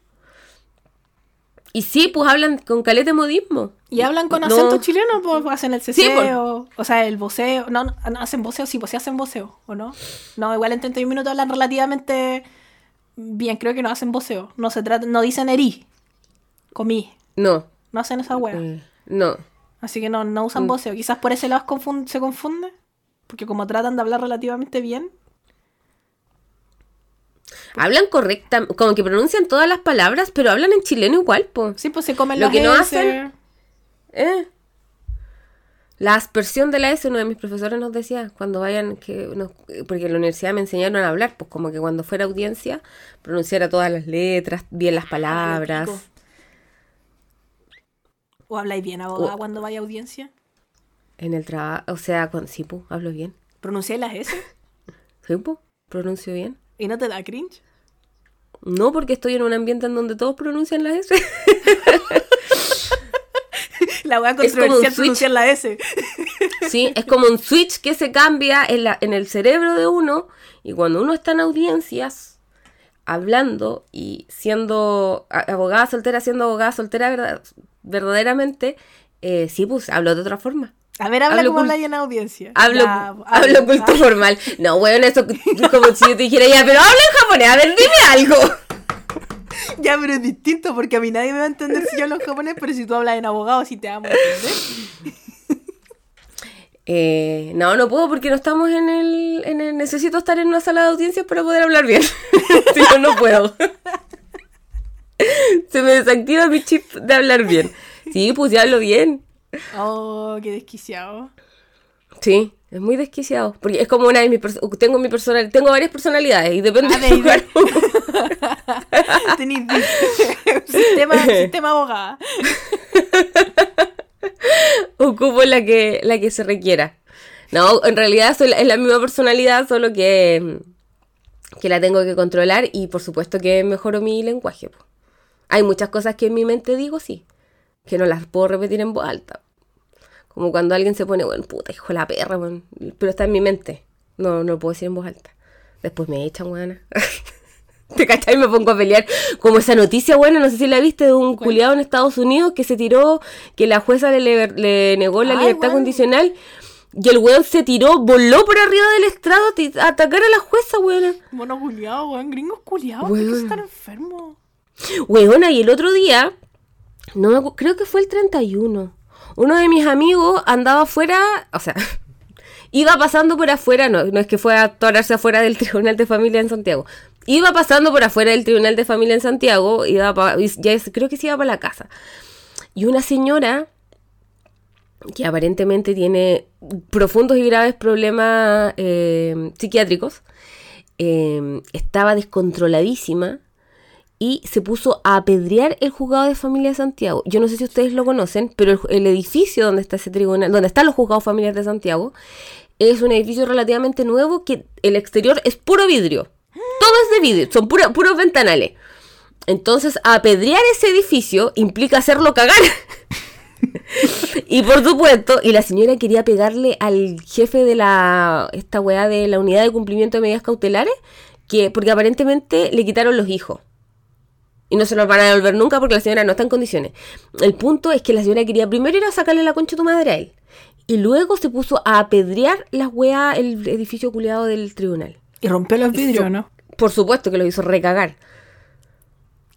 Y sí, pues hablan con calete modismo. Y hablan con No. acento chileno, pues hacen el Sí, ceseo, o sea, el voceo. No, no, no, hacen voceo, sí, pues sí hacen voceo, ¿o no? No, igual en 31 minutos hablan relativamente bien, creo que no hacen voceo. No se trata, no dicen herí, comí, No, no hacen esa wea. eh, no. Así que no, no Mm. usan voceo. Quizás por ese lado se confunde, porque como tratan de hablar relativamente bien. Hablan correcta, como que pronuncian todas las palabras, pero hablan en chileno igual, pues. Sí, pues se comen Lo las que no hacen- Eh. La aspersión de la S, uno de mis profesores nos decía, cuando vayan, que nos- porque en la universidad me enseñaron a hablar, pues como que cuando fuera audiencia, pronunciara todas las letras, bien las palabras. pico. ¿O habláis bien, abogada, O- cuando vaya a audiencia? En el trabajo, o sea, cuando, sí, pues, hablo bien. ¿Pronunciáis las S? ¿Sí, po? ¿Pronuncio bien? ¿Y no te da cringe? No, porque estoy en un ambiente en donde todos pronuncian la S. La weá Es como un controversial switch. pronunciar la S. Sí, es como un switch que se cambia en, la, en el cerebro de uno y cuando uno está en audiencias hablando y siendo abogada soltera, siendo abogada soltera verdad- verdaderamente, eh, sí, pues hablo de otra forma. A ver, habla Hablo como habla en audiencia. Hablo, Ya, hablo culto formal. No, bueno, eso es como si yo te dijera ya, pero habla en japonés, a ver, dime algo. Ya, pero es distinto porque a mí nadie me va a entender si yo hablo en japonés, pero si tú hablas en abogado, sí te amo a entender. Eh, no, no puedo porque no estamos en el, en el- Necesito estar en una sala de audiencias para poder hablar bien. si no, no puedo. Se me desactiva mi chip de hablar bien. Sí, pues ya hablo bien. Oh, qué desquiciado. Sí, es muy desquiciado. Porque es como una de mis tengo mi personal, tengo varias personalidades y depende Ah, de- lugar. Tenís sistema, sistema abogada. ocupo la que, la que se requiera. No, en realidad soy la- es la misma personalidad, solo que, que la tengo que controlar y por supuesto que mejoro mi lenguaje. Hay muchas cosas que en mi mente digo, sí, que no las puedo repetir en voz alta. Como cuando alguien se pone, bueno, puta, hijo de la perra, weón. Pero está en mi mente. No, no lo puedo decir en voz alta. Después me echan, weona. ¿Te cachai? Me pongo a pelear. Como esa noticia, bueno, no sé si la viste, de un culiado en Estados Unidos que se tiró, que la jueza le, negó la Ay, libertad weón. condicional. Y el weón se tiró, voló por arriba del estrado a atacar a la jueza, weona. Mono culiado, weón. Gringos culiados. Weón. ¿Por qué están enfermos? Weona, y el otro día, no me creo que fue el 31. Uno de mis amigos andaba afuera, o sea, iba pasando por afuera, no, no es que fue a atorarse afuera del Tribunal de Familia en Santiago. Iba pasando por afuera del Tribunal de Familia en Santiago, iba ya es- creo que se iba para la casa. Y una señora que aparentemente tiene profundos y graves problemas eh, psiquiátricos, eh, estaba descontroladísima y se puso a apedrear el juzgado de familia de Santiago. Yo no sé si ustedes lo conocen, pero el, edificio donde está ese tribunal, donde están los juzgados familiares de Santiago, es un edificio relativamente nuevo que el exterior es puro vidrio. Todo es de vidrio, son puros ventanales. Entonces, apedrear ese edificio implica hacerlo cagar. y por supuesto, y la señora quería pegarle al jefe de la esta weá de la unidad de cumplimiento de medidas cautelares, que porque aparentemente le quitaron los hijos. Y no se los van a devolver nunca porque la señora no está en condiciones. El punto es que la señora quería primero ir a sacarle la concha a tu madre a él. Y luego se puso a apedrear las weas, el edificio culiado del tribunal. Y rompió los vidrios, ¿no? Por supuesto que lo hizo recagar.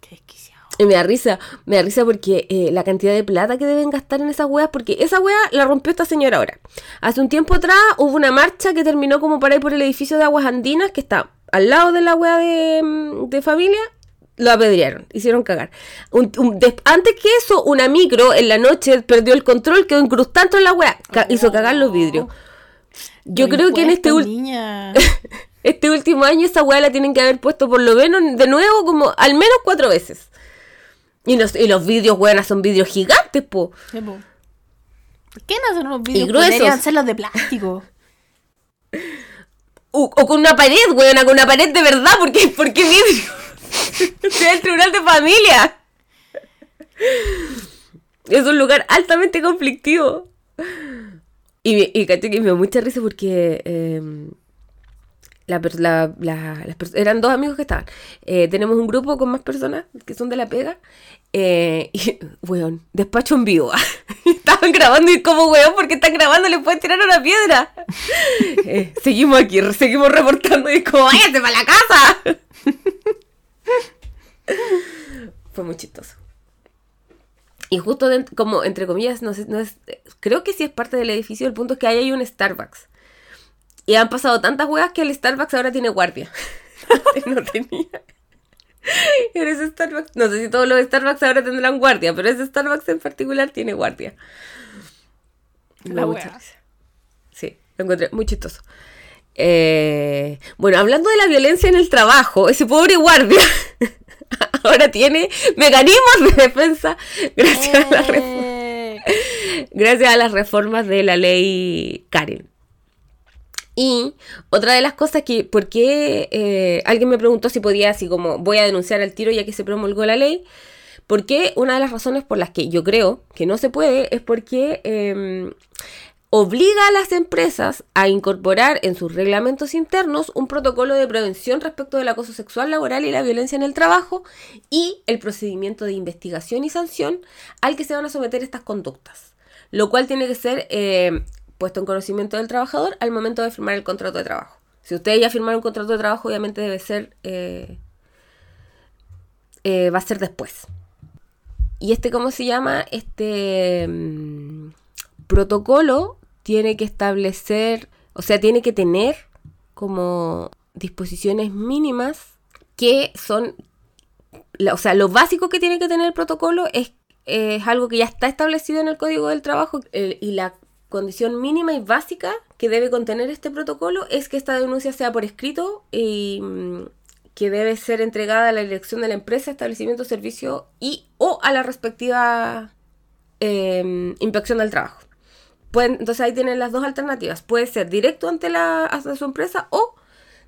Qué desquiciado. Y me da risa, me da risa porque eh, la cantidad de plata que deben gastar en esas weas, porque esa wea la rompió esta señora ahora. Hace un tiempo atrás hubo una marcha que terminó como para ir por el edificio de Aguas Andinas, que está al lado de la wea de, mm, de familia, lo apedrearon, hicieron cagar. Un- un- des- antes que eso, una micro en la noche perdió el control, quedó incrustando en la wea, ca- hizo cagar los vidrios. Yo creo que en este, niña. este último año esa weá la tienen que haber puesto por lo menos de nuevo como al menos cuatro veces. Y los, y los vídeos, weonas, son vídeos gigantes, po. Sí, po. ¿Por qué no hacen unos vídeos? gruesos. Podrían ser los de plástico. O, o con una pared, weona, con una pared de verdad, porque ¿por qué vidrio? sea el tribunal de familia. Es un lugar altamente conflictivo. Y, y me dio mucha risa porque em, la eran dos amigos que estaban. Eh, tenemos un grupo con más personas que son de la pega. eh, y, weón, despacho en vivo. Estaban grabando y como, weón, porque están grabando le pueden tirar una piedra. Eh, seguimos aquí, seguimos reportando y como, váyase para la casa. Fue muy chistoso. Y justo como, entre comillas, no sé, no es, creo que sí es parte del edificio, el punto es que ahí hay un Starbucks. Y han pasado tantas huevas que el Starbucks ahora tiene guardia. No tenía. En ese Starbucks, no sé si todos los Starbucks ahora tendrán guardia, pero ese Starbucks en particular tiene guardia. La mucha. Sí, lo encontré muy chistoso. Eh, bueno, hablando de la violencia en el trabajo, ese pobre guardia ahora tiene mecanismos de defensa gracias a, Eh, gracias a las reformas de la ley Karen. Y otra de las cosas que, ¿por qué eh, alguien me preguntó si podía, así como voy a denunciar al tiro ya que se promulgó la ley? Porque una de las razones por las que yo creo que no se puede es porque em, obliga a las empresas a incorporar en sus reglamentos internos un protocolo de prevención respecto del acoso sexual laboral y la violencia en el trabajo y el procedimiento de investigación y sanción al que se van a someter estas conductas, lo cual tiene que ser eh, puesto en conocimiento del trabajador al momento de firmar el contrato de trabajo. Si ustedes ya firmaron un contrato de trabajo, obviamente debe ser, eh, eh, va a ser después. Y este, ¿cómo se llama? Este mm, protocolo tiene que establecer, o sea, tiene que tener como disposiciones mínimas que son, o sea, lo básico que tiene que tener el protocolo es, es algo que ya está establecido en el Código del Trabajo y la condición mínima y básica que debe contener este protocolo es que esta denuncia sea por escrito y mm, que debe ser entregada a la dirección de la empresa, establecimiento, servicio y o a la respectiva em, inspección del trabajo. Entonces ahí tienen las dos alternativas. Puede ser directo ante, la, su empresa o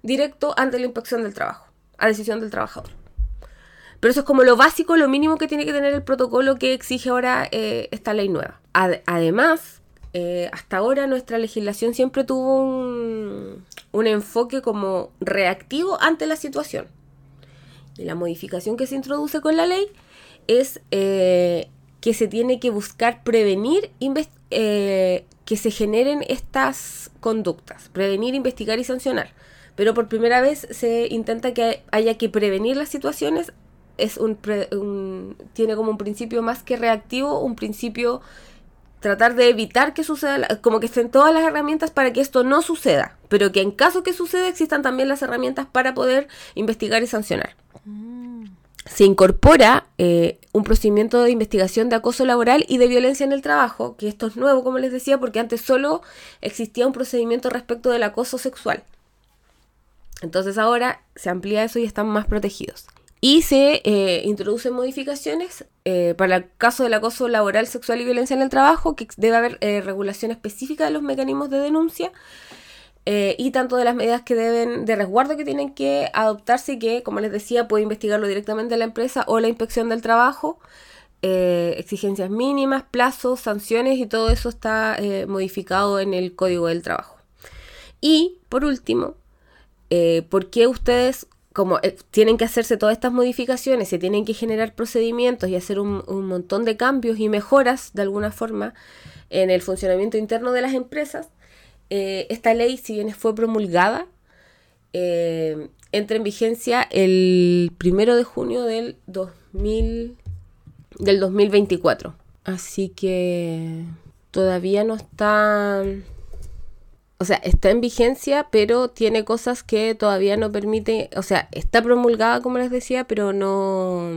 directo ante la inspección del trabajo, a decisión del trabajador. Pero eso es como lo básico, lo mínimo que tiene que tener el protocolo que exige ahora eh, esta ley nueva. además, eh, hasta ahora nuestra legislación siempre tuvo un, enfoque como reactivo ante la situación. Y la modificación que se introduce con la ley es eh, que se tiene que buscar prevenir eh, que se generen estas conductas, prevenir, investigar y sancionar. Pero por primera vez se intenta que haya que prevenir las situaciones, es un tiene como un principio más que reactivo, un principio tratar de evitar que suceda, como que estén todas las herramientas para que esto no suceda, pero que en caso que suceda existan también las herramientas para poder investigar y sancionar. Se incorpora eh, un procedimiento de investigación de acoso laboral y de violencia en el trabajo, que esto es nuevo, como les decía, porque antes solo existía un procedimiento respecto del acoso sexual. Entonces ahora se amplía eso y están más protegidos y se eh, introducen modificaciones eh, para el caso del acoso laboral, sexual y violencia en el trabajo, que debe haber eh, regulación específica de los mecanismos de denuncia y tanto de las medidas que deben, de resguardo que tienen que adoptarse que, como les decía, puede investigarlo directamente la empresa o la inspección del trabajo. exigencias mínimas, plazos, sanciones y todo eso está modificado en el Código del Trabajo. Y, por último, ¿por qué ustedes como eh, tienen que hacerse todas estas modificaciones, se tienen que generar procedimientos y hacer un, montón de cambios y mejoras de alguna forma en el funcionamiento interno de las empresas, eh, esta ley, si bien fue promulgada, eh, entra en vigencia el primero de junio del, 2000, del 2024. Así que todavía no está o sea, está en vigencia, pero tiene cosas que todavía no permite, o sea, está promulgada, como les decía, pero no,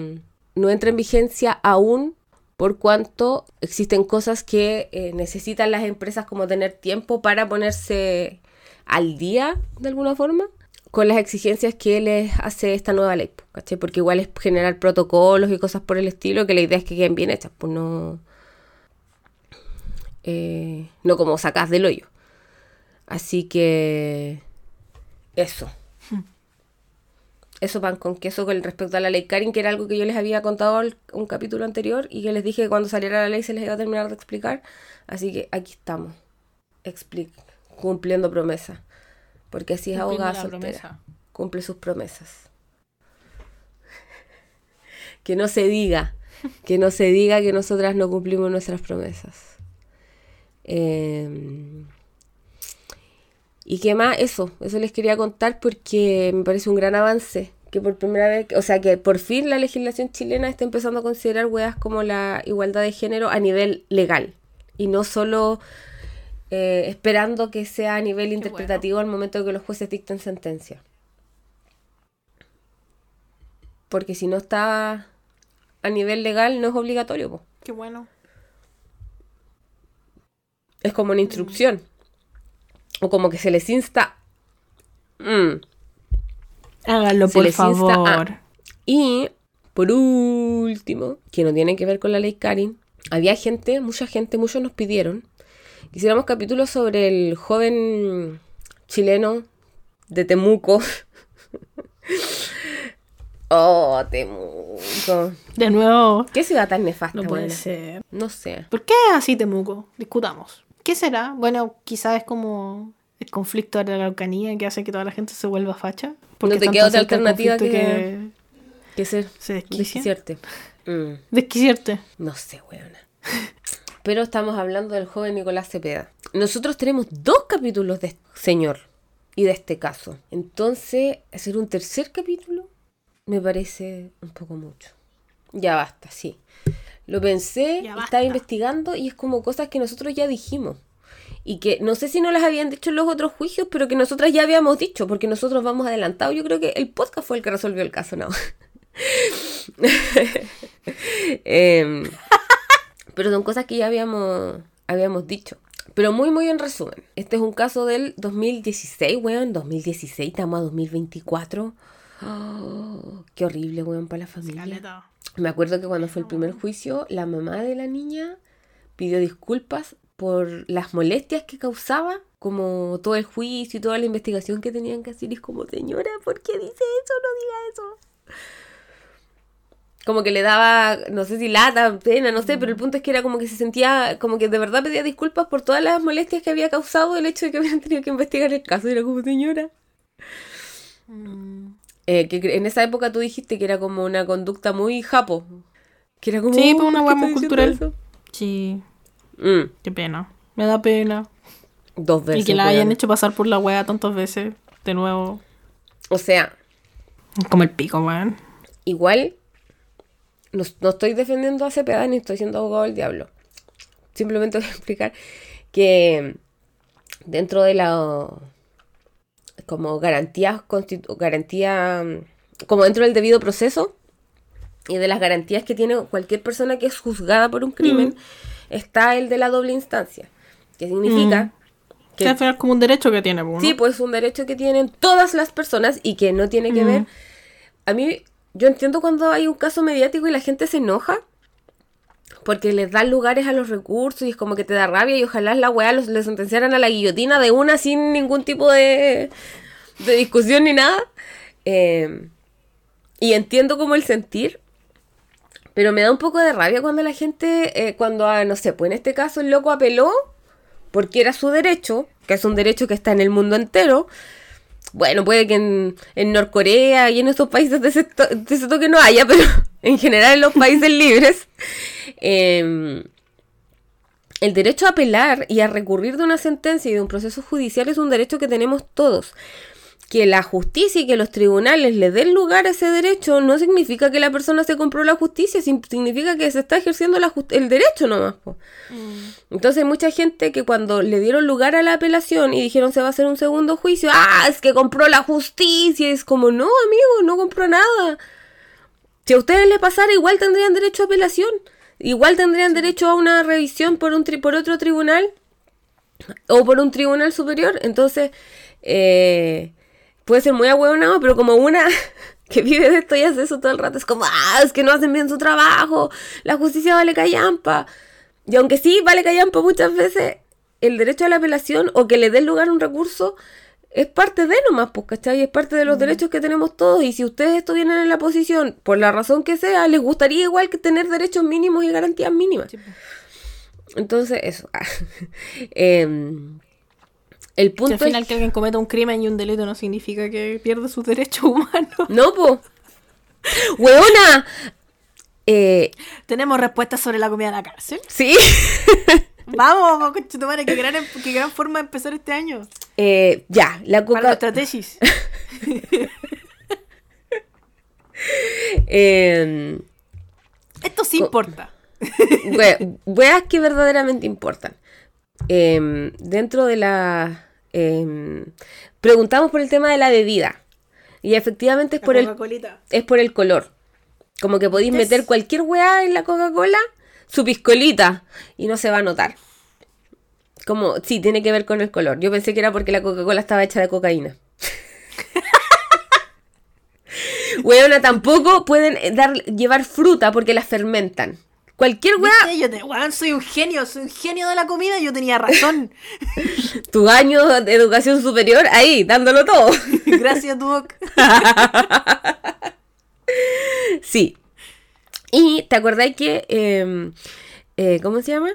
no entra en vigencia aún por cuanto existen cosas que eh, necesitan las empresas como tener tiempo para ponerse al día de alguna forma con las exigencias que les hace esta nueva ley, ¿cachai? Porque igual es generar protocolos y cosas por el estilo, que la idea es que queden bien hechas, pues no, eh, no como sacas del hoyo. Así que eso. Eso pan con queso con respecto a la ley Karin, que era algo que yo les había contado en un capítulo anterior y que les dije que cuando saliera la ley se les iba a terminar de explicar. Así que aquí estamos, cumpliendo promesa. Porque así es abogada soltera. Cumple sus promesas. que no se diga, que no se diga que nosotras no cumplimos nuestras promesas. Eh, y qué más, eso, eso les quería contar porque me parece un gran avance. Que por primera vez, o sea, que por fin la legislación chilena está empezando a considerar weas como la igualdad de género a nivel legal. Y no solo eh, esperando que sea a nivel interpretativo al momento de que los jueces dicten sentencia. Porque si no está a nivel legal, no es obligatorio. Qué bueno. Es como una instrucción o como que se les insta. Mm, Háganlo, por favor. Y por último, que no tiene que ver con la ley Karin, había gente, mucha gente, muchos nos pidieron que hiciéramos capítulos sobre el joven chileno de Temuco. oh, Temuco. De nuevo. ¿Qué ciudad tan nefasta, No puede weona? ser. No sé. ¿Por qué así Temuco? Discutamos. ¿Qué será? Bueno, quizás es como el conflicto de la Araucanía que hace que toda la gente se vuelva facha. Porque te están queda otra alternativa conflicto ¿Qué ser? se. Desquiciarte. Mm, Desquiciarte. no sé, weona. Pero estamos hablando del joven Nicolás Cepeda. Nosotros tenemos dos capítulos de este señor y de este caso. Entonces, hacer un tercer capítulo me parece un poco mucho. Ya basta, sí. Lo pensé, estaba investigando y es como cosas que nosotros ya dijimos. Y que no sé si no las habían dicho en los otros juicios, pero que nosotras ya habíamos dicho, porque nosotros vamos adelantados. Yo creo que el podcast fue el que resolvió el caso, ¿no? Em, pero son cosas que ya habíamos, habíamos dicho. Pero muy, muy en resumen. Este es un caso del 2016, weón. 2016, estamos a 2024. Oh, qué horrible, weón, para la familia. Me acuerdo que cuando fue el primer juicio, la mamá de la niña pidió disculpas por las molestias que causaba, como todo el juicio y toda la investigación que tenían que hacer. Y es como, señora, ¿por qué dice eso? No diga eso. Como que le daba, no sé si lata, pena, no sé, pero el punto es que era como que se sentía, como que de verdad pedía disculpas por todas las molestias que había causado el hecho de que habían tenido que investigar el caso. Y era como, señora. Mm. Eh, que en esa época tú dijiste que era como una conducta muy japo. Que era como. Sí, "Oh, una ¿por hueá muy cultural. Sí, eso?". Mm, qué pena. Me da pena. dos veces. y que la hayan hecho pasar por la wea tantas veces. De nuevo. O sea, Como el pico, weón. igual. No, no estoy defendiendo a Cepeda ni estoy siendo abogado del diablo. Simplemente voy a explicar que dentro de la. Como garantías garantía mm, como dentro del debido proceso y de las garantías que tiene cualquier persona que es juzgada por un crimen está el de la doble instancia que significa Que al final es como un derecho que tiene, pues, ¿no? Sí, pues es un derecho que tienen todas las personas y que no tiene que Mm. ver. A mí, yo entiendo cuando hay un caso mediático y la gente se enoja porque les dan lugares a los recursos y es como que te da rabia y ojalá la weá los, le sentenciaran a la guillotina de una sin ningún tipo de, de discusión ni nada. Eh, y entiendo como el sentir, pero me da un poco de rabia cuando la gente, eh, cuando, ah, no sé, pues en este caso el loco apeló porque era su derecho, que es un derecho que está en el mundo entero. Bueno, puede que en, en Norcorea y en esos países de ese, de ese toque no haya, pero en general en los países libres, eh, el derecho a apelar y a recurrir de una sentencia y de un proceso judicial es un derecho que tenemos todos. Que la justicia y que los tribunales le den lugar a ese derecho no significa que la persona se compró la justicia, significa que se está ejerciendo la el derecho nomás. po. Entonces hay mucha gente que cuando le dieron lugar a la apelación y dijeron se va a hacer un segundo juicio, ah, es que compró la justicia. Y es como, no, amigo, no compró nada. Si a ustedes les pasara, igual tendrían derecho a apelación. Igual tendrían derecho a una revisión por, un tri- por otro tribunal o por un tribunal superior. Entonces, eh, puede ser muy ahueonado, pero como una que vive de esto y hace eso todo el rato, es como, ah, es que no hacen bien su trabajo, la justicia vale callampa. Y aunque sí vale callampa muchas veces, el derecho a la apelación o que le den lugar a un recurso es parte de nomás, pues, ¿cachai? Es parte de los derechos que tenemos todos. Y si ustedes estuvieran en la posición, por la razón que sea, les gustaría igual que tener derechos mínimos y garantías mínimas. Sí, pues. Entonces, eso. Em, el punto al final es... que alguien cometa un crimen y un delito no significa que pierda sus derechos humanos. No, po. ¡Hueona! Eh, Tenemos respuestas sobre la comida en la cárcel. sí. Vamos, conchetumare, qué gran, qué gran forma de empezar este año. Eh, ya, la Para coca... nuestra tesis. em, Esto sí importa. we- weas que verdaderamente importan. Em, dentro de la... em, preguntamos por el tema de la bebida. Y efectivamente es por el, es por el color. Como que podéis ¿Ves? meter cualquier weá en la Coca-Cola, su piscolita, y no se va a notar. Como, sí, tiene que ver con el color. Yo pensé que era porque la Coca-Cola estaba hecha de cocaína. Weona, tampoco pueden eh, dar, llevar fruta porque las fermentan. Cualquier weá. Yo te, weón, soy un genio, soy un genio de la comida y yo tenía razón. Tu año de educación superior, ahí, dándolo todo. Gracias, Duoc. Sí. Y te acordáis que, eh, eh, ¿cómo se llama?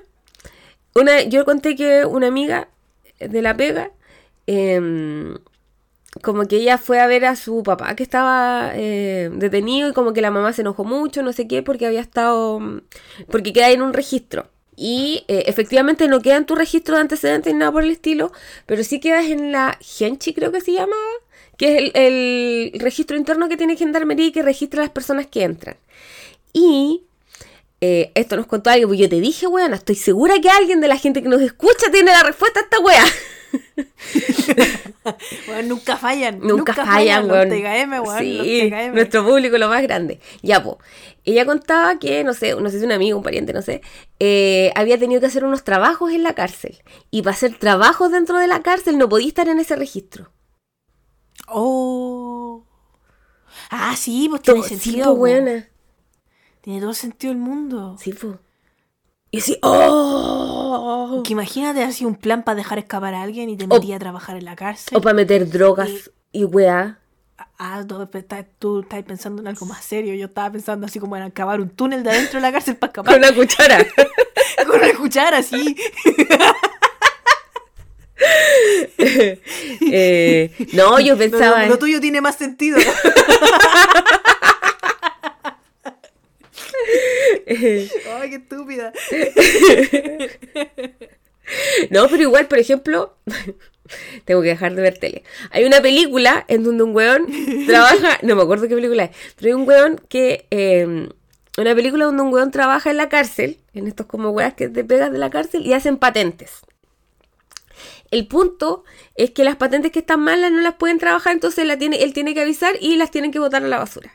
Una, yo conté que una amiga de la pega, eh, como que ella fue a ver a su papá que estaba eh, detenido y como que la mamá se enojó mucho, no sé qué, porque había estado, porque queda en un registro. Y eh, efectivamente no queda en tu registro de antecedentes ni nada por el estilo, pero sí quedas en la Genchi, creo que se llama, que es el, el registro interno que tiene Gendarmería y que registra a las personas que entran. Y eh, esto nos contó alguien, pues yo te dije, weón, estoy segura que alguien de la gente que nos escucha tiene la respuesta a esta wea. Weón, nunca fallan. Nunca, fallan, los weón. TKM, weón. Sí, los TKM. nuestro público lo más grande. Ya, po. Ella contaba que, no sé, no sé si un amigo, un pariente, no sé, eh, había tenido que hacer unos trabajos en la cárcel. Y para hacer trabajos dentro de la cárcel no podía estar en ese registro. Oh. Ah, sí, pues tiene Todo- sí, sentido. Tiene todo sentido el mundo. Sí, po. Y así, ¡oh! Que imagínate así un plan para dejar escapar a alguien y te metía a trabajar en la cárcel. O para meter drogas y weá. Ah, tú, estás- tú estás pensando en algo más serio. Yo estaba pensando así como en acabar un túnel de adentro de la cárcel para Con escapar. una cuchara. Con una cuchara así. Eh, no, yo pensaba. En- lo tuyo tiene más sentido. Ay, qué estúpida. No, pero igual, por ejemplo, tengo que dejar de ver tele. Hay una película en donde un weón trabaja, no me acuerdo qué película es, pero hay un weón que, eh, una película donde un weón trabaja en la cárcel, en estos como weas que te pegas de la cárcel y hacen patentes. El punto es que las patentes que están malas no las pueden trabajar, entonces la tiene, él tiene que avisar y las tiene que botar a la basura.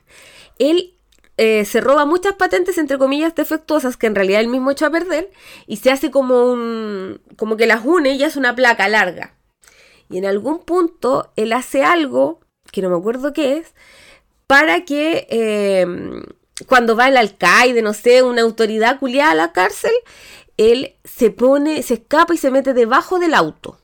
Él eh, se roba muchas patentes, entre comillas, defectuosas que en realidad él mismo echó a perder y se hace como un. como que las une y hace una placa larga. Y en algún punto él hace algo, que no me acuerdo qué es, para que eh, cuando va el alcaide, no sé, una autoridad culiada a la cárcel, él se pone, se escapa y se mete debajo del auto.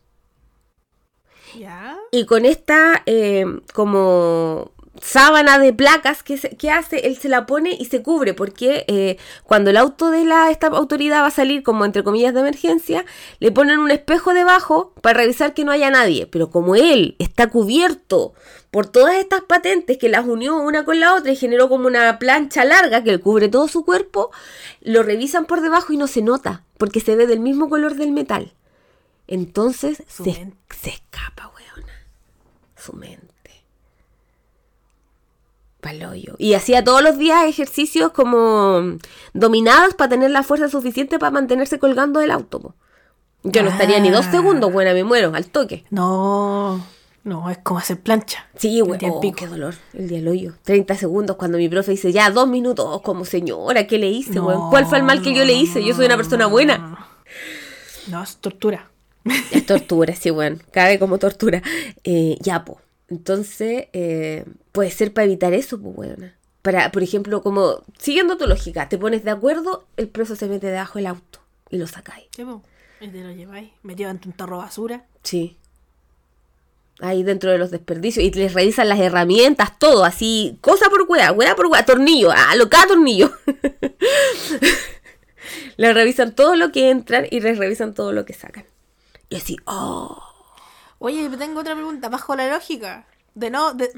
Y con esta eh, como sábana de placas que, se- que hace, él se la pone y se cubre, porque eh, cuando el auto de la, esta autoridad va a salir como entre comillas de emergencia, le ponen un espejo debajo para revisar que no haya nadie. Pero como él está cubierto por todas estas patentes que las unió una con la otra y generó como una plancha larga que le cubre todo su cuerpo, lo revisan por debajo y no se nota, porque se ve del mismo color del metal. Entonces se, se escapa, weona. Su mente. Paloyo. Y hacía todos los días ejercicios como dominados para tener la fuerza suficiente para mantenerse colgando del auto. Yo no estaría ni dos Ah. segundos, buena, me muero, al toque. No, no, es como hacer plancha. Sí, güey. Oh, qué dolor. El día del hoyo. 30 segundos cuando mi profe dice, ya, dos minutos. Oh, como señora, ¿qué le hice, güey? ¿Cuál fue el mal que yo le hice? Yo soy una persona buena. No, es tortura. Es tortura, sí, weón. Cabe como tortura. Eh, ya, po. Entonces, eh, puede ser para evitar eso, pues, weón. Para, por ejemplo, como, siguiendo tu lógica, te pones de acuerdo, el preso se mete debajo del auto y lo sacáis. ¿Qué? Y te lo lleváis metido en un tarro basura. Sí. Ahí dentro de los desperdicios. Y les revisan las herramientas, todo, así, cosa por weá, weá por weá, tornillo, ah, lo cada tornillo. les revisan todo lo que entran y les revisan todo lo que sacan. Y así, oh. Oye, tengo otra pregunta, bajo la lógica. De no, de,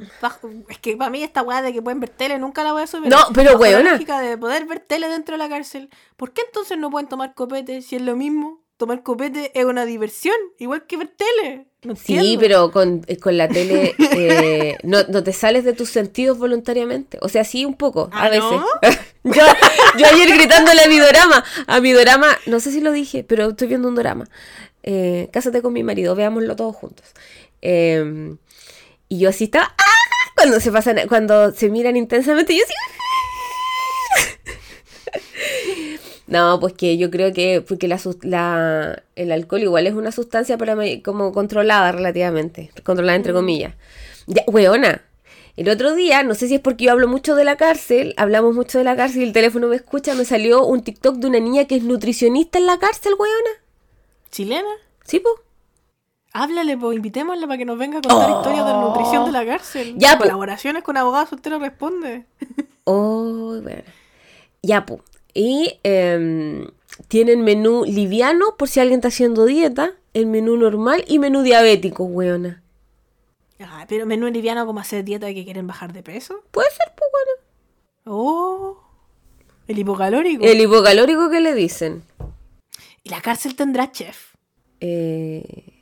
es que para mí esta weá de que pueden ver tele nunca la voy a subir. No, pero weona. la lógica de poder ver tele dentro de la cárcel, ¿por qué entonces no pueden tomar copete si es lo mismo? Tomar copete es una diversión, igual que ver tele. No Sí, pero con, eh, con la tele eh, no, no te sales de tus sentidos voluntariamente. O sea, sí, un poco, a ¿Ah, veces. no? yo, yo ayer gritándole a mi dorama, a mi dorama, no sé si lo dije, pero estoy viendo un dorama. Eh, Cásate con mi marido, veámoslo todos juntos. Eh, y yo así estaba, ¡ah! Cuando se pasan, cuando se miran intensamente, yo así, No, pues que yo creo que porque la, la- el alcohol igual es una sustancia para mí como controlada relativamente, controlada entre comillas. Ya, weona, El otro día, no sé si es porque yo hablo mucho de la cárcel, hablamos mucho de la cárcel y el teléfono me escucha, me salió un TikTok de una niña que es nutricionista en la cárcel, weona. ¿Chilena? ¿Sí, po? Háblale, pues invitémosla para que nos venga a contar historias de nutrición de la cárcel. Oh. Ya, po. Colaboraciones con abogados, usted lo responde. Oh, bueno. Ya, po. Y em, tienen menú liviano por si alguien está haciendo dieta, el menú normal y menú diabético, weona. Ah, pero menú liviano como hacer dieta de que quieren bajar de peso. Puede ser, pues, weona. Oh, el hipocalórico. El hipocalórico que le dicen. Y la cárcel tendrá chef. Eh,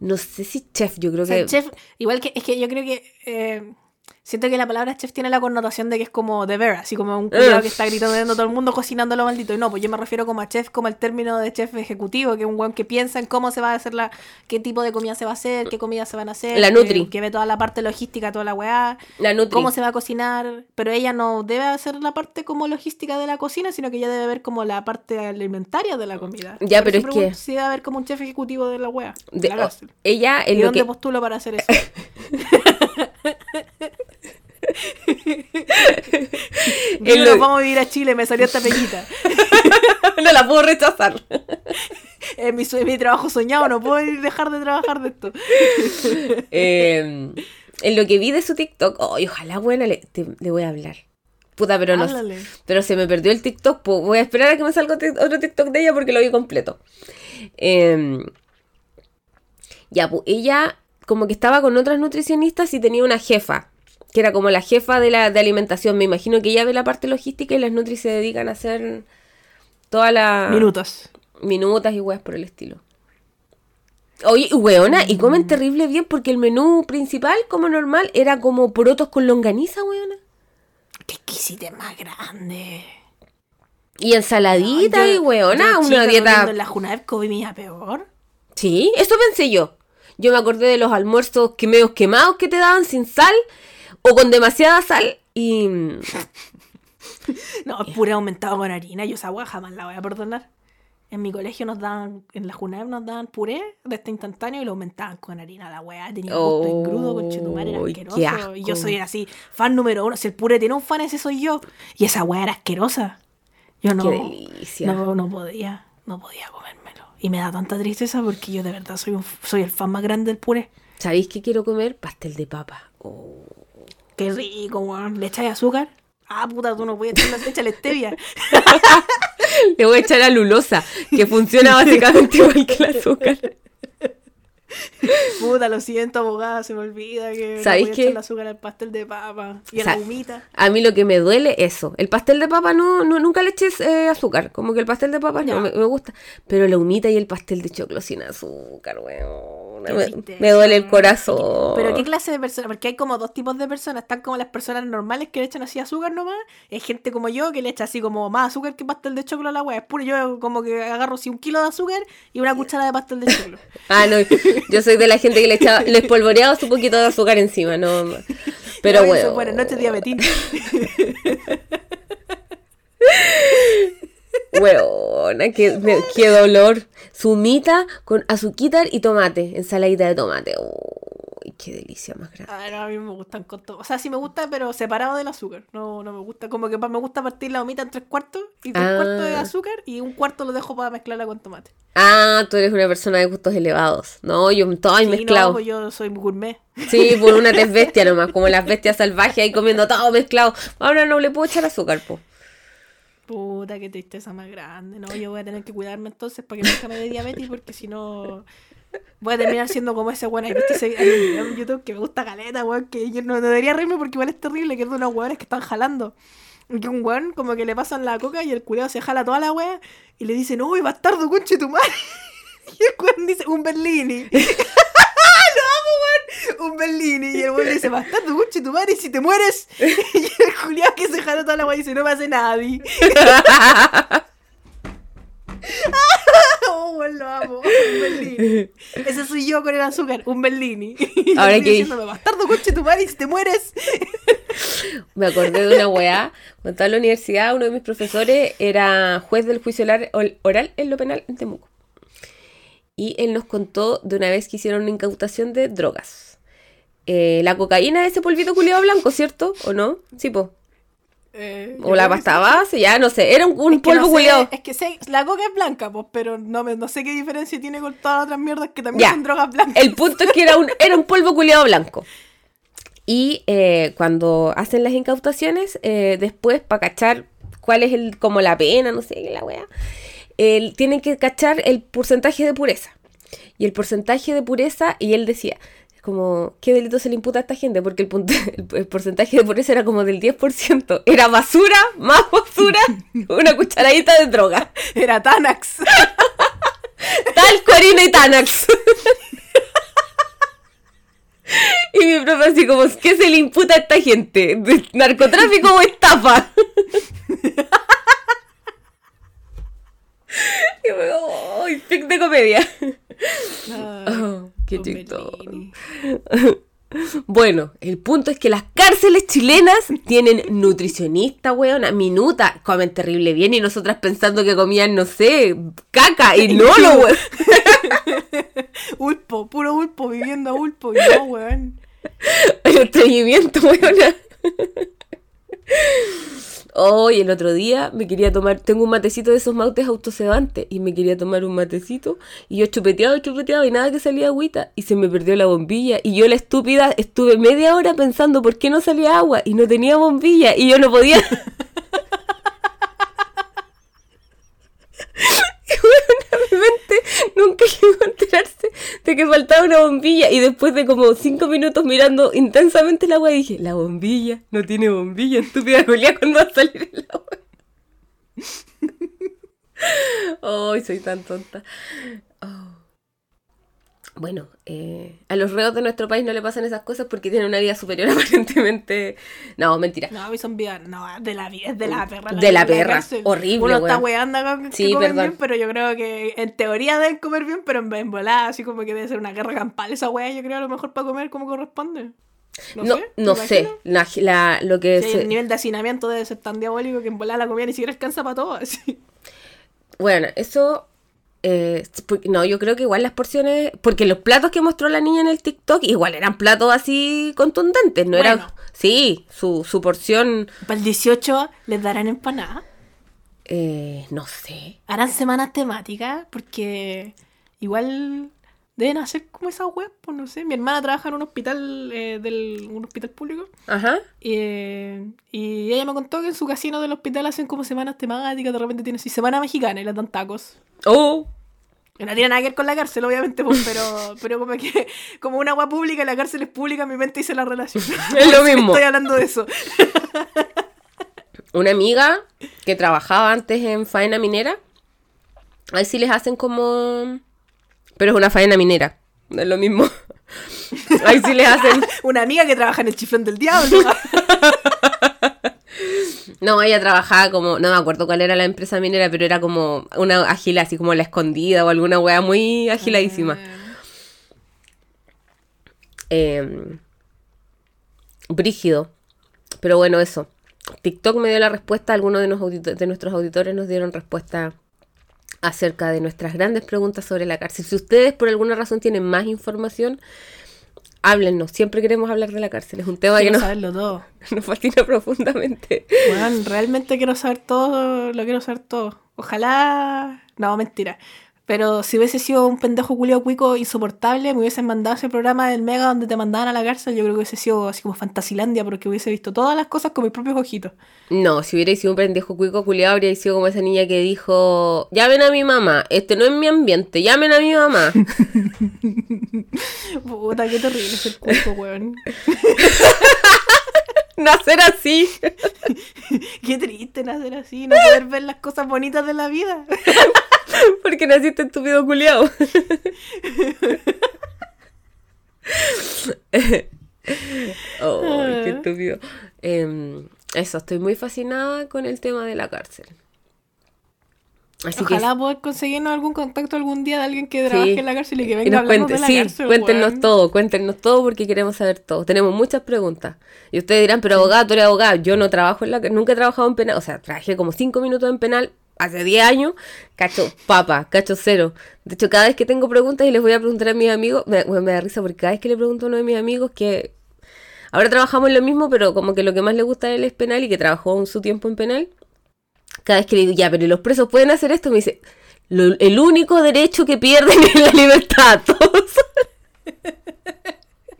no sé si chef, yo creo O sea, que. chef, igual que, es que yo creo que eh, siento que la palabra chef tiene la connotación de que es como de ver, así como un Ugh. que está gritando todo el mundo cocinando lo maldito. Y no, pues yo me refiero como a chef, como el término de chef ejecutivo, que es un weón que piensa en cómo se va a hacer la, qué tipo de comida se va a hacer, qué comida se van a hacer. La que- nutri. Que, ve toda la parte logística, toda la weá. La nutri. Cómo se va a cocinar, pero ella no debe hacer la parte como logística de la cocina, sino que ella debe ver como la parte alimentaria de la comida. Ya, Por pero es que- Si debe haber como un chef ejecutivo de la wea. De, de- la cárcel. ella ¿Y en lo dónde que. postulo para hacer eso? lo- nos vamos a vivir a Chile, me salió esta pequita. no la puedo rechazar. Es mi, mi trabajo soñado, no puedo dejar de trabajar de esto. Eh, en lo que vi de su TikTok, oh, y ojalá, buena, le, te- le voy a hablar. Puta, pero no. Pero se me perdió el TikTok. pues voy a esperar a que me salga otro otro TikTok de ella porque lo vi completo. Eh, ya, pues ella como que estaba con otras nutricionistas y tenía una jefa, que era como la jefa de la de alimentación. Me imagino que ella ve la parte logística y las nutri se dedican a hacer todas las Minutos. minutas y weas por el estilo. Oye, weona, y comen terrible bien porque el menú principal, como normal, era como porotos con longaniza, weona. Qué exquisite más grande. Y ensaladita Yo- y weona, yo, una chica, dieta... En la Junaev comía peor. Sí, eso pensé yo. Yo me acordé de los almuerzos que medio quemados que te daban sin sal o con demasiada sal y... No, puré aumentado con harina. Yo esa agua jamás la voy a perdonar. En mi colegio nos daban, en la Junaev nos daban puré de este instantáneo y lo aumentaban con harina. La weá tenía un gusto Oh, engrudo, con chetumar, era qué asqueroso. Y yo soy así, fan número uno. Si el puré tiene un fan, ese soy yo. Y esa weá era asquerosa. Yo no, Qué delicia. no, no podía, no podía comérmelo. Y me da tanta tristeza porque yo de verdad soy, un, soy el fan más grande del puré. ¿Sabéis qué quiero comer? Pastel de papa. Oh. Qué rico, weón. ¿Le echáis azúcar? Ah, puta, tú no puedes echarle, échale stevia. Le voy a echar a lulosa, que funciona básicamente igual que el azúcar. Puta, lo siento, abogada, se me olvida que ¿Sabéis qué? echarle azúcar al pastel de papa y a la humita. A mí lo que me duele eso. El pastel de papa no, no nunca le eches eh, azúcar. Como que el pastel de papa Ya. no me, me gusta. Pero la humita y el pastel de choclo sin azúcar, weón. Me, duele el corazón. Pero ¿qué clase de personas? Porque hay como dos tipos de personas. Están como las personas normales que le echan así azúcar nomás. Hay gente como yo que le echa así como más azúcar que pastel de choclo a la wea. Es puro, yo como que agarro así un kilo de azúcar y una cuchara de pastel de choclo. Ah, no. Yo soy de la gente que le echaba, le espolvoreaba su poquito de azúcar encima, no. Pero bueno. Buenas noches, diabetín. Weona, qué, me- qué dolor. Su humita con azuquita y tomate, ensaladita de tomate. Uy, qué delicia más grande. Ah, no, a mí me gustan con todo. O sea, sí me gusta, pero separado del azúcar. No, no me gusta. Como que me gusta partir la humita en tres cuartos y tres Ah. cuartos de azúcar y un cuarto lo dejo para mezclarla con tomate. Ah, tú eres una persona de gustos elevados. No, yo todo Sí, mezclado. No, pues yo soy gourmet. Sí, por una tez bestia nomás, como las bestias salvajes ahí comiendo todo mezclado. Ahora no le puedo echar azúcar, po. Puta, qué tristeza más grande. No, yo voy a tener que cuidarme entonces para que nunca me dé diabetes porque si no voy a terminar siendo como ese weón. ¿Has visto ese hay video en YouTube que me gusta caleta, weón? Que yo no, debería reírme porque igual es terrible, que es de unos weones que están jalando. Y que un weón como que le pasan la coca y el culeo se jala toda la wea y le dicen, uy, bastardo, conche tu madre. Y el weón dice, un Berlini. Un Berlini. Y el le dice, bastardo, conche tu madre, y si te mueres. Y el culiao que se jala toda la wea dice, no me hace nadie. Oh, lo amo. Un Berlini. Ese soy yo con el azúcar, un Berlini. Ahora que- bastardo, conche tu madre, y si te mueres. Me acordé de una weá. Cuando estaba en la universidad, uno de mis profesores era juez del juicio oral en lo penal en Temuco. Y él nos contó de una vez que hicieron una incautación de drogas. eh, la cocaína es ese polvito culiado blanco, ¿cierto? ¿O no? Sí, po. Eh, O la pasta base, ya no sé. Era un, polvo no sé, culiado. Es que sé- la coca es blanca, pues, pero no, me, no sé qué diferencia tiene con todas las otras mierdas que también Ya. son drogas blancas. El punto es que era un, era un polvo culiado blanco. Y eh, cuando hacen las incautaciones, eh, después, para cachar cuál es el, como la pena, no sé la weá, el- tienen que cachar el porcentaje de pureza. Y el porcentaje de pureza, y él decía, como, ¿qué delito se le imputa a esta gente? Porque el, punto- el, el porcentaje de pureza era como del 10%. Era basura, más basura, una cucharadita de droga. Era Tanax. Tal, Corina y Tanax. Y mi profe así como, ¿qué se le imputa a esta gente? ¿De ¿Narcotráfico o estafa? Y me ¡ay, pic de comedia! Oh, qué chistoso. Bueno, el punto es que las cárceles chilenas tienen nutricionista, weona, minuta, comen terrible bien y nosotras pensando que comían, no sé, caca y no lo, we- Ulpo, puro ulpo, viviendo a ulpo. Y no, weón. el estreñimiento, weona. Hoy, el otro día me quería tomar, tengo un matecito de esos mautes autosedantes y me quería tomar un matecito y yo chupeteaba chupeteaba y nada que salía agüita y se me perdió la bombilla y yo la estúpida estuve media hora pensando por qué no salía agua y no tenía bombilla y yo no podía. Mente nunca llegó a enterarse de que faltaba una bombilla y después de como cinco minutos mirando intensamente el agua dije, la bombilla, no tiene bombilla, estúpida Julia, ¿cuándo va a salir el agua? Ay, soy tan tonta. Oh. Bueno, eh, a los reos de nuestro país no le pasan esas cosas porque tienen una vida superior aparentemente. No, mentira. No, son vidas. No, de la vida, es de la perra. De la perra. Horrible, Uno está weando con que Sí, perdón. bien, pero yo creo que en teoría deben comer bien, pero en, volada, así como que debe ser una guerra campal. Esa weá, yo creo a lo mejor para comer como corresponde. No, No, sé. no ¿te sé. La, la- lo que Sí, se- el nivel de hacinamiento debe ser tan diabólico que en volada la comida ni siquiera alcanza para todo. Así. Bueno, eso. Eh, no, yo creo que igual las porciones. Porque los platos que mostró la niña en el TikTok igual eran platos así contundentes, ¿no? Era. Bueno. Sí, su, su porción. Para el 18 les darán empanada. eh, no sé. Harán semanas temáticas porque igual deben hacer como esas web, pues no sé. Mi hermana trabaja en un hospital eh, del un hospital público Ajá. eh, y ella me contó que en su casino del hospital hacen como semanas temáticas, de repente tienen así semana mexicana y les dan tacos. Oh, No tiene nada que ver con la cárcel, obviamente, pues, pero, pero como que como una agua pública la cárcel es pública, mi mente dice la relación. Es lo mismo. Estoy hablando de eso. una amiga que trabajaba antes en faena minera. Ahí sí les hacen como. Pero es una faena minera. No es lo mismo. Ahí sí les hacen. Una amiga que trabaja en el chifrón del diablo. No, ella trabajaba como, no me acuerdo cuál era la empresa minera, pero era como una agila, así como la escondida o alguna wea muy agiladísima. Eh, brígido. Pero bueno, eso. TikTok me dio la respuesta, algunos de, audito- de nuestros auditores nos dieron respuesta acerca de nuestras grandes preguntas sobre la cárcel. Si ustedes por alguna razón tienen más información, háblennos. Siempre queremos hablar de la cárcel. Es un tema que Quiero nos, saberlo todo. nos fascina profundamente. Bueno, realmente quiero saber todo, lo quiero saber todo. Ojalá... No, mentira. Pero si hubiese sido un pendejo culiao cuico insoportable, me hubiesen mandado ese programa del Mega donde te mandaban a la cárcel, yo creo que hubiese sido así como Fantasilandia, porque hubiese visto todas las cosas con mis propios ojitos. No, si hubiera sido un pendejo cuico culiado, habría sido como esa niña que dijo, llamen a mi mamá, este no es mi ambiente, llamen a mi mamá. Puta, qué terrible es el cuico, weón. Nacer así. Qué triste nacer así, no poder ver las cosas bonitas de la vida. Porque naciste estúpido culiado. oh, qué estúpido. Em, eso, estoy muy fascinada con el tema de la cárcel. Así Ojalá poder conseguirnos algún contacto algún día de alguien que Sí. trabaje en la cárcel y que que venga y a nos hablarnos cuente, de la sí, cárcel. cuéntenos todo, cuéntenos todo porque queremos saber todo. Tenemos muchas preguntas. Y ustedes dirán, pero abogado, tú eres abogado. Yo no trabajo en la nunca he trabajado en penal, o sea, trabajé como cinco minutos en penal hace 10 años, cacho papa, cacho cero. De hecho, cada vez que tengo preguntas y les voy a preguntar a mis amigos, me, me da risa porque cada vez que le pregunto a uno de mis amigos que ahora trabajamos en lo mismo, pero como que lo que más le gusta a él es penal y que trabajó en su tiempo en penal, cada vez que le digo, ya, pero los presos pueden hacer esto, me dice, el único derecho que pierden es la libertad. Todos.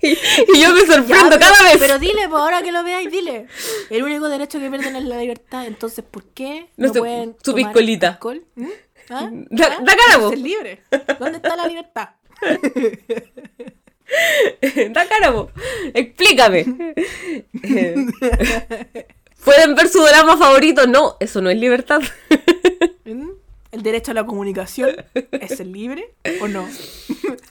y, yo me sorprendo cada vez. Pero dile, pues ahora que lo veáis, dile. El único derecho que pierden es la libertad. Entonces, ¿por qué no, pueden su piscolita. Alcohol? ¿Mm? ¿Ah? Da, ¿Ah? cara, Ser libre. ¿Dónde está la libertad? da cara, Explícame. ¿Pueden ver su drama favorito? No, eso no es libertad. ¿Mm? ¿El derecho a la comunicación es el libre o no?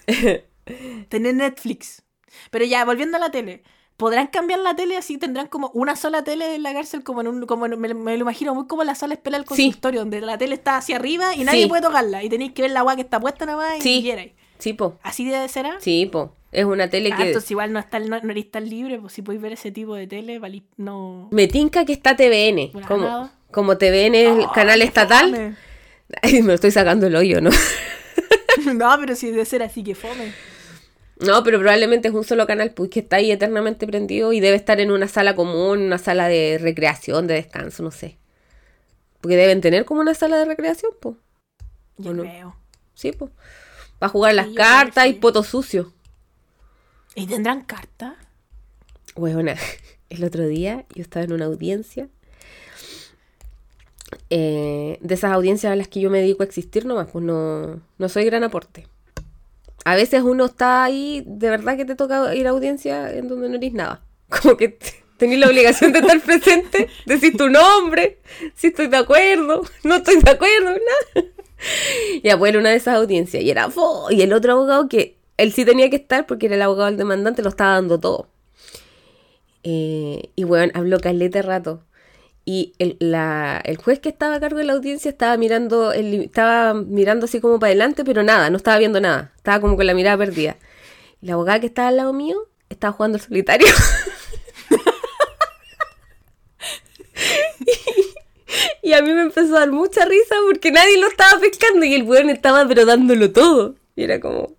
Tener Netflix. Pero ya, volviendo a la tele. ¿Podrán cambiar la tele así? ¿Tendrán como una sola tele en la cárcel? Como en un, como me, lo imagino muy como la sala espera del consultorio, donde la tele está hacia arriba y nadie puede tocarla. Y tenéis que ver la agua que está puesta nada más y sí. quierais. Sí, po. ¿Así debe ser? ¿ah? Sí, po. Es una tele ah, que. Entonces igual no, está, no, eres tan libre, pues si podéis ver ese tipo de tele, no. Me tinca que está TVN. Como, como TVN es el canal estatal. Ay, me lo estoy sacando el hoyo, ¿no? no, pero si debe ser así que fome. No, pero probablemente es un solo canal pues, que está ahí eternamente prendido y debe estar en una sala común, una sala de recreación, de descanso, no sé. Porque deben tener como una sala de recreación, pues. Yo no? veo. Sí, pues. Para jugar las cartas y poto sucio. ¿Y tendrán cartas? Bueno, el otro día yo estaba en una audiencia. Eh, de esas audiencias a las que yo me dedico a existir nomás, pues no, no soy gran aporte a veces uno está ahí, de verdad que te toca ir a audiencia en donde no eres nada. Como que tenés la obligación de estar presente, decir tu nombre, si estoy de acuerdo, no estoy de acuerdo, nada. Ya, bueno, una de esas audiencias, y era y el otro abogado que él sí tenía que estar porque era el abogado del demandante, lo estaba dando todo. Eh, y bueno, habló calete rato. Y el, la, el, juez que estaba a cargo de la audiencia estaba mirando, estaba mirando así como para adelante, pero nada, no estaba viendo nada. Estaba como con la mirada perdida. Y la abogada que estaba al lado mío estaba jugando al solitario. y, a mí me empezó a dar mucha risa porque nadie lo estaba pescando y el weón estaba pero dándolo todo. Y era como,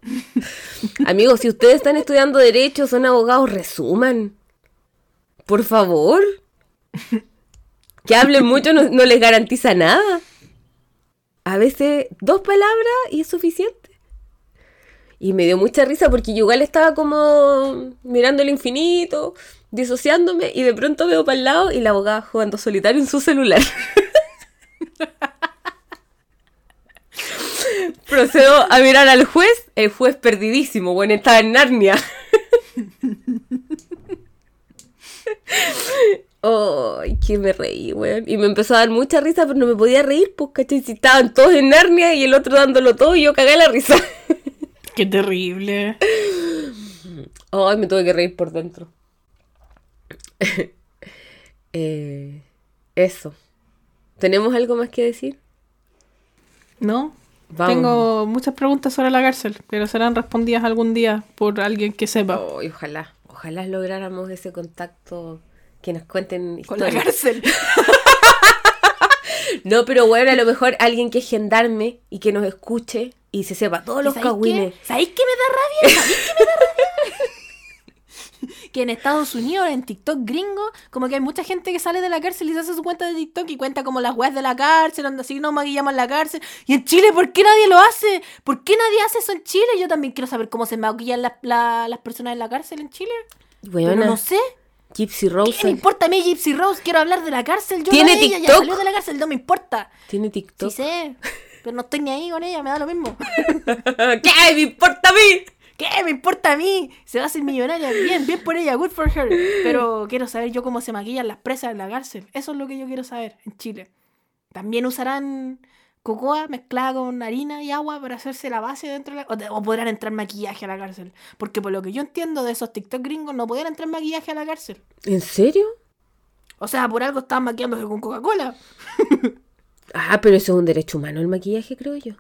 amigos, si ustedes están estudiando derecho, son abogados, resuman. Por favor. Que hablen mucho no, les garantiza nada. A veces dos palabras y es suficiente. Y me dio mucha risa porque yo igual estaba como mirando el infinito, disociándome, y de pronto veo para el lado y la abogada jugando solitario en su celular. Procedo a mirar al juez, el juez perdidísimo, bueno, estaba en Narnia. ¡Ay, que me reí, weón! Y me empezó a dar mucha risa, pero no me podía reír, pues, ¿cachai? Si estaban todos en Narnia y el otro dándolo todo y yo cagué la risa. ¡Qué terrible! ¡Ay, me tuve que reír por dentro! Eh, eso. ¿Tenemos algo más que decir? No. Tengo muchas preguntas sobre la cárcel, pero serán respondidas algún día por alguien que sepa. ojalá, ojalá lográramos ese contacto que nos cuenten historias. Con la cárcel. no, pero bueno, a lo mejor alguien que es gendarme y que nos escuche y se sepa todos los cagüines. ¿Sabéis qué me da rabia? ¿Sabéis qué me da rabia? que en Estados Unidos, en TikTok gringo, como que hay mucha gente que sale de la cárcel y se hace su cuenta de TikTok y cuenta como las weas de la cárcel, donde así no maquillamos en la cárcel. Y en Chile, ¿por qué nadie lo hace? ¿Por qué nadie hace eso en Chile? Yo también quiero saber cómo se maquillan las personas en la cárcel en Chile. Bueno, no sé. Gypsy Rose. ¿Qué me importa a mí Gypsy Rose? Quiero hablar de la cárcel. Yo ¿Tiene TikTok? Ella, ya salió de la cárcel, no me importa. ¿Tiene TikTok? Sí sé, pero no estoy ni ahí con ella, me da lo mismo. ¿Qué me importa a mí? ¿Qué me importa a mí? Se va a hacer millonaria. Bien, bien por ella, good for her. Pero quiero saber yo cómo se maquillan las presas en la cárcel. Eso es lo que yo quiero saber en Chile. También usarán cocoa mezclada con harina y agua para hacerse la base dentro de la... O, podrán entrar maquillaje a la cárcel. Porque por lo que yo entiendo de esos TikTok gringos, no podían entrar maquillaje a la cárcel. ¿En serio? O sea, por algo estaban maquillándose con Coca-Cola. ah, pero eso es un derecho humano el maquillaje, creo yo.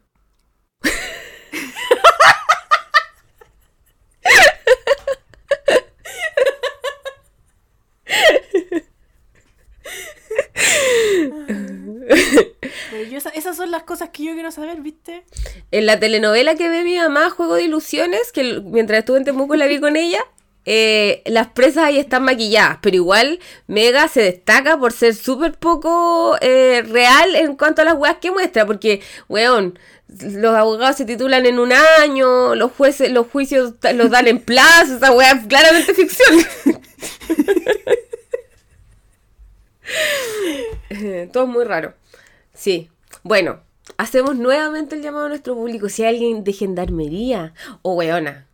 Las cosas que yo quiero saber, ¿viste? En la telenovela que ve mi mamá, Juego de Ilusiones, que mientras estuve en Temuco la vi con ella, eh, las presas ahí están maquilladas, pero igual Mega se destaca por ser súper poco eh, real en cuanto a las weas que muestra, porque, weón, los abogados se titulan en un año, los jueces, los juicios los dan en plazo, esa wea es claramente ficción. Eh, Todo es muy raro. Sí. Bueno, hacemos nuevamente el llamado a nuestro público. Si hay alguien de gendarmería o weona.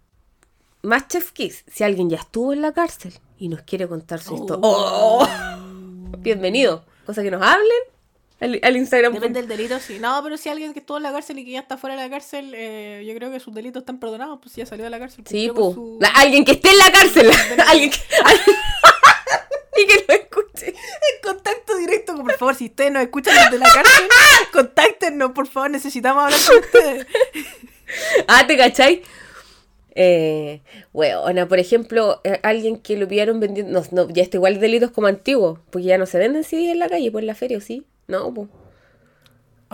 Más Chef Kiss, si alguien ya estuvo en la cárcel y nos quiere contar su historia. ¡Oh! Bienvenido. Cosa que nos hablen al, al Instagram. Depende del delito, sí. No, pero si alguien que estuvo en la cárcel y que ya está fuera de la cárcel, eh, yo creo que sus delitos están perdonados, pues ya salió de la cárcel. Sí, cumplió con pu. su- La- alguien que esté en la cárcel. alguien que. y que no escuche. En contacto directo, por favor, si ustedes nos escuchan desde la cárcel, contáctenos, por favor, necesitamos hablar con ustedes. Ah, ¿te cachai? Eh, weona, por ejemplo, eh, alguien que lo pillaron vendiendo. No, no, ya está igual delitos como antiguos. Porque ya no se venden CDs en la calle, pues en la feria, ¿o sí? No, pues.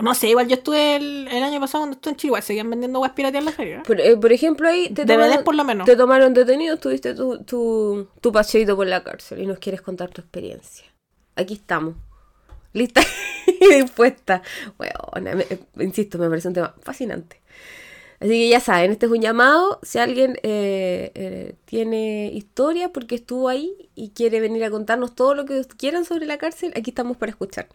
No sé, igual yo estuve el, el año pasado cuando estuve en Chile, igual seguían vendiendo guas piratas en la feria. Por, eh, por ejemplo, ahí te DVDs tomaron, por lo menos. te tomaron detenido, tuviste tu, tu, tu paseíto por la cárcel y nos quieres contar tu experiencia. Aquí estamos. Lista y dispuesta. Me- eh, insisto, me parece un tema fascinante. Así que ya saben, este es un llamado. Si alguien eh, eh, tiene historia porque estuvo ahí y quiere venir a contarnos todo lo que quieran sobre la cárcel, aquí estamos para escuchar.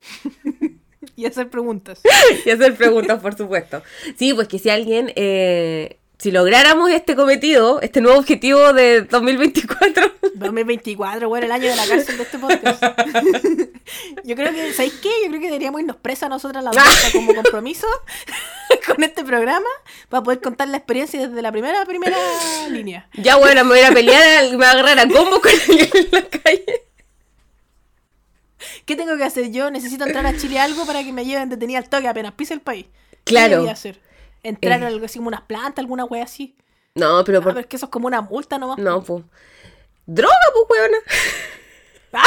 Y hacer preguntas. y hacer preguntas, por supuesto. Sí, pues que si alguien, eh, si lográramos este cometido, este nuevo objetivo de 2024, 2024, bueno, el año de la cárcel de este podcast. Yo creo que, ¿sabéis qué? Yo creo que deberíamos irnos presa nosotras las dos como compromiso con este programa para poder contar la experiencia desde la primera, primera línea. ya bueno, me voy a a pelear, me voy a agarrar a combo con alguien en la calle. ¿Qué tengo que hacer yo? Necesito entrar a Chile algo para que me lleven detenida al toque apenas pise el país. ¿Qué Claro. debería hacer? ¿Entrar Eh. a algo así como unas plantas, alguna wea así? No, pero Ah, por... pero es que eso es como una multa nomás. No, pues... Droga, pues, weona.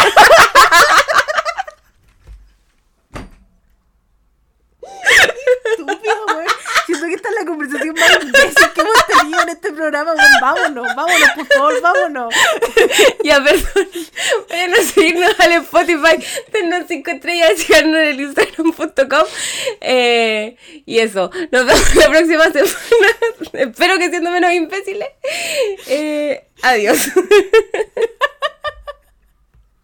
Estúpido, weón. Que esta es la conversación más imbécil que hemos tenido en este programa, weón. Vámonos, vámonos, por favor, vámonos. Ya, perdón. Vayan a seguirnos al Spotify, dennos 5 estrellas y síganos en el Instagram.com. Eh, y eso, nos vemos la próxima semana. Espero que siendo menos imbéciles. Eh, adiós.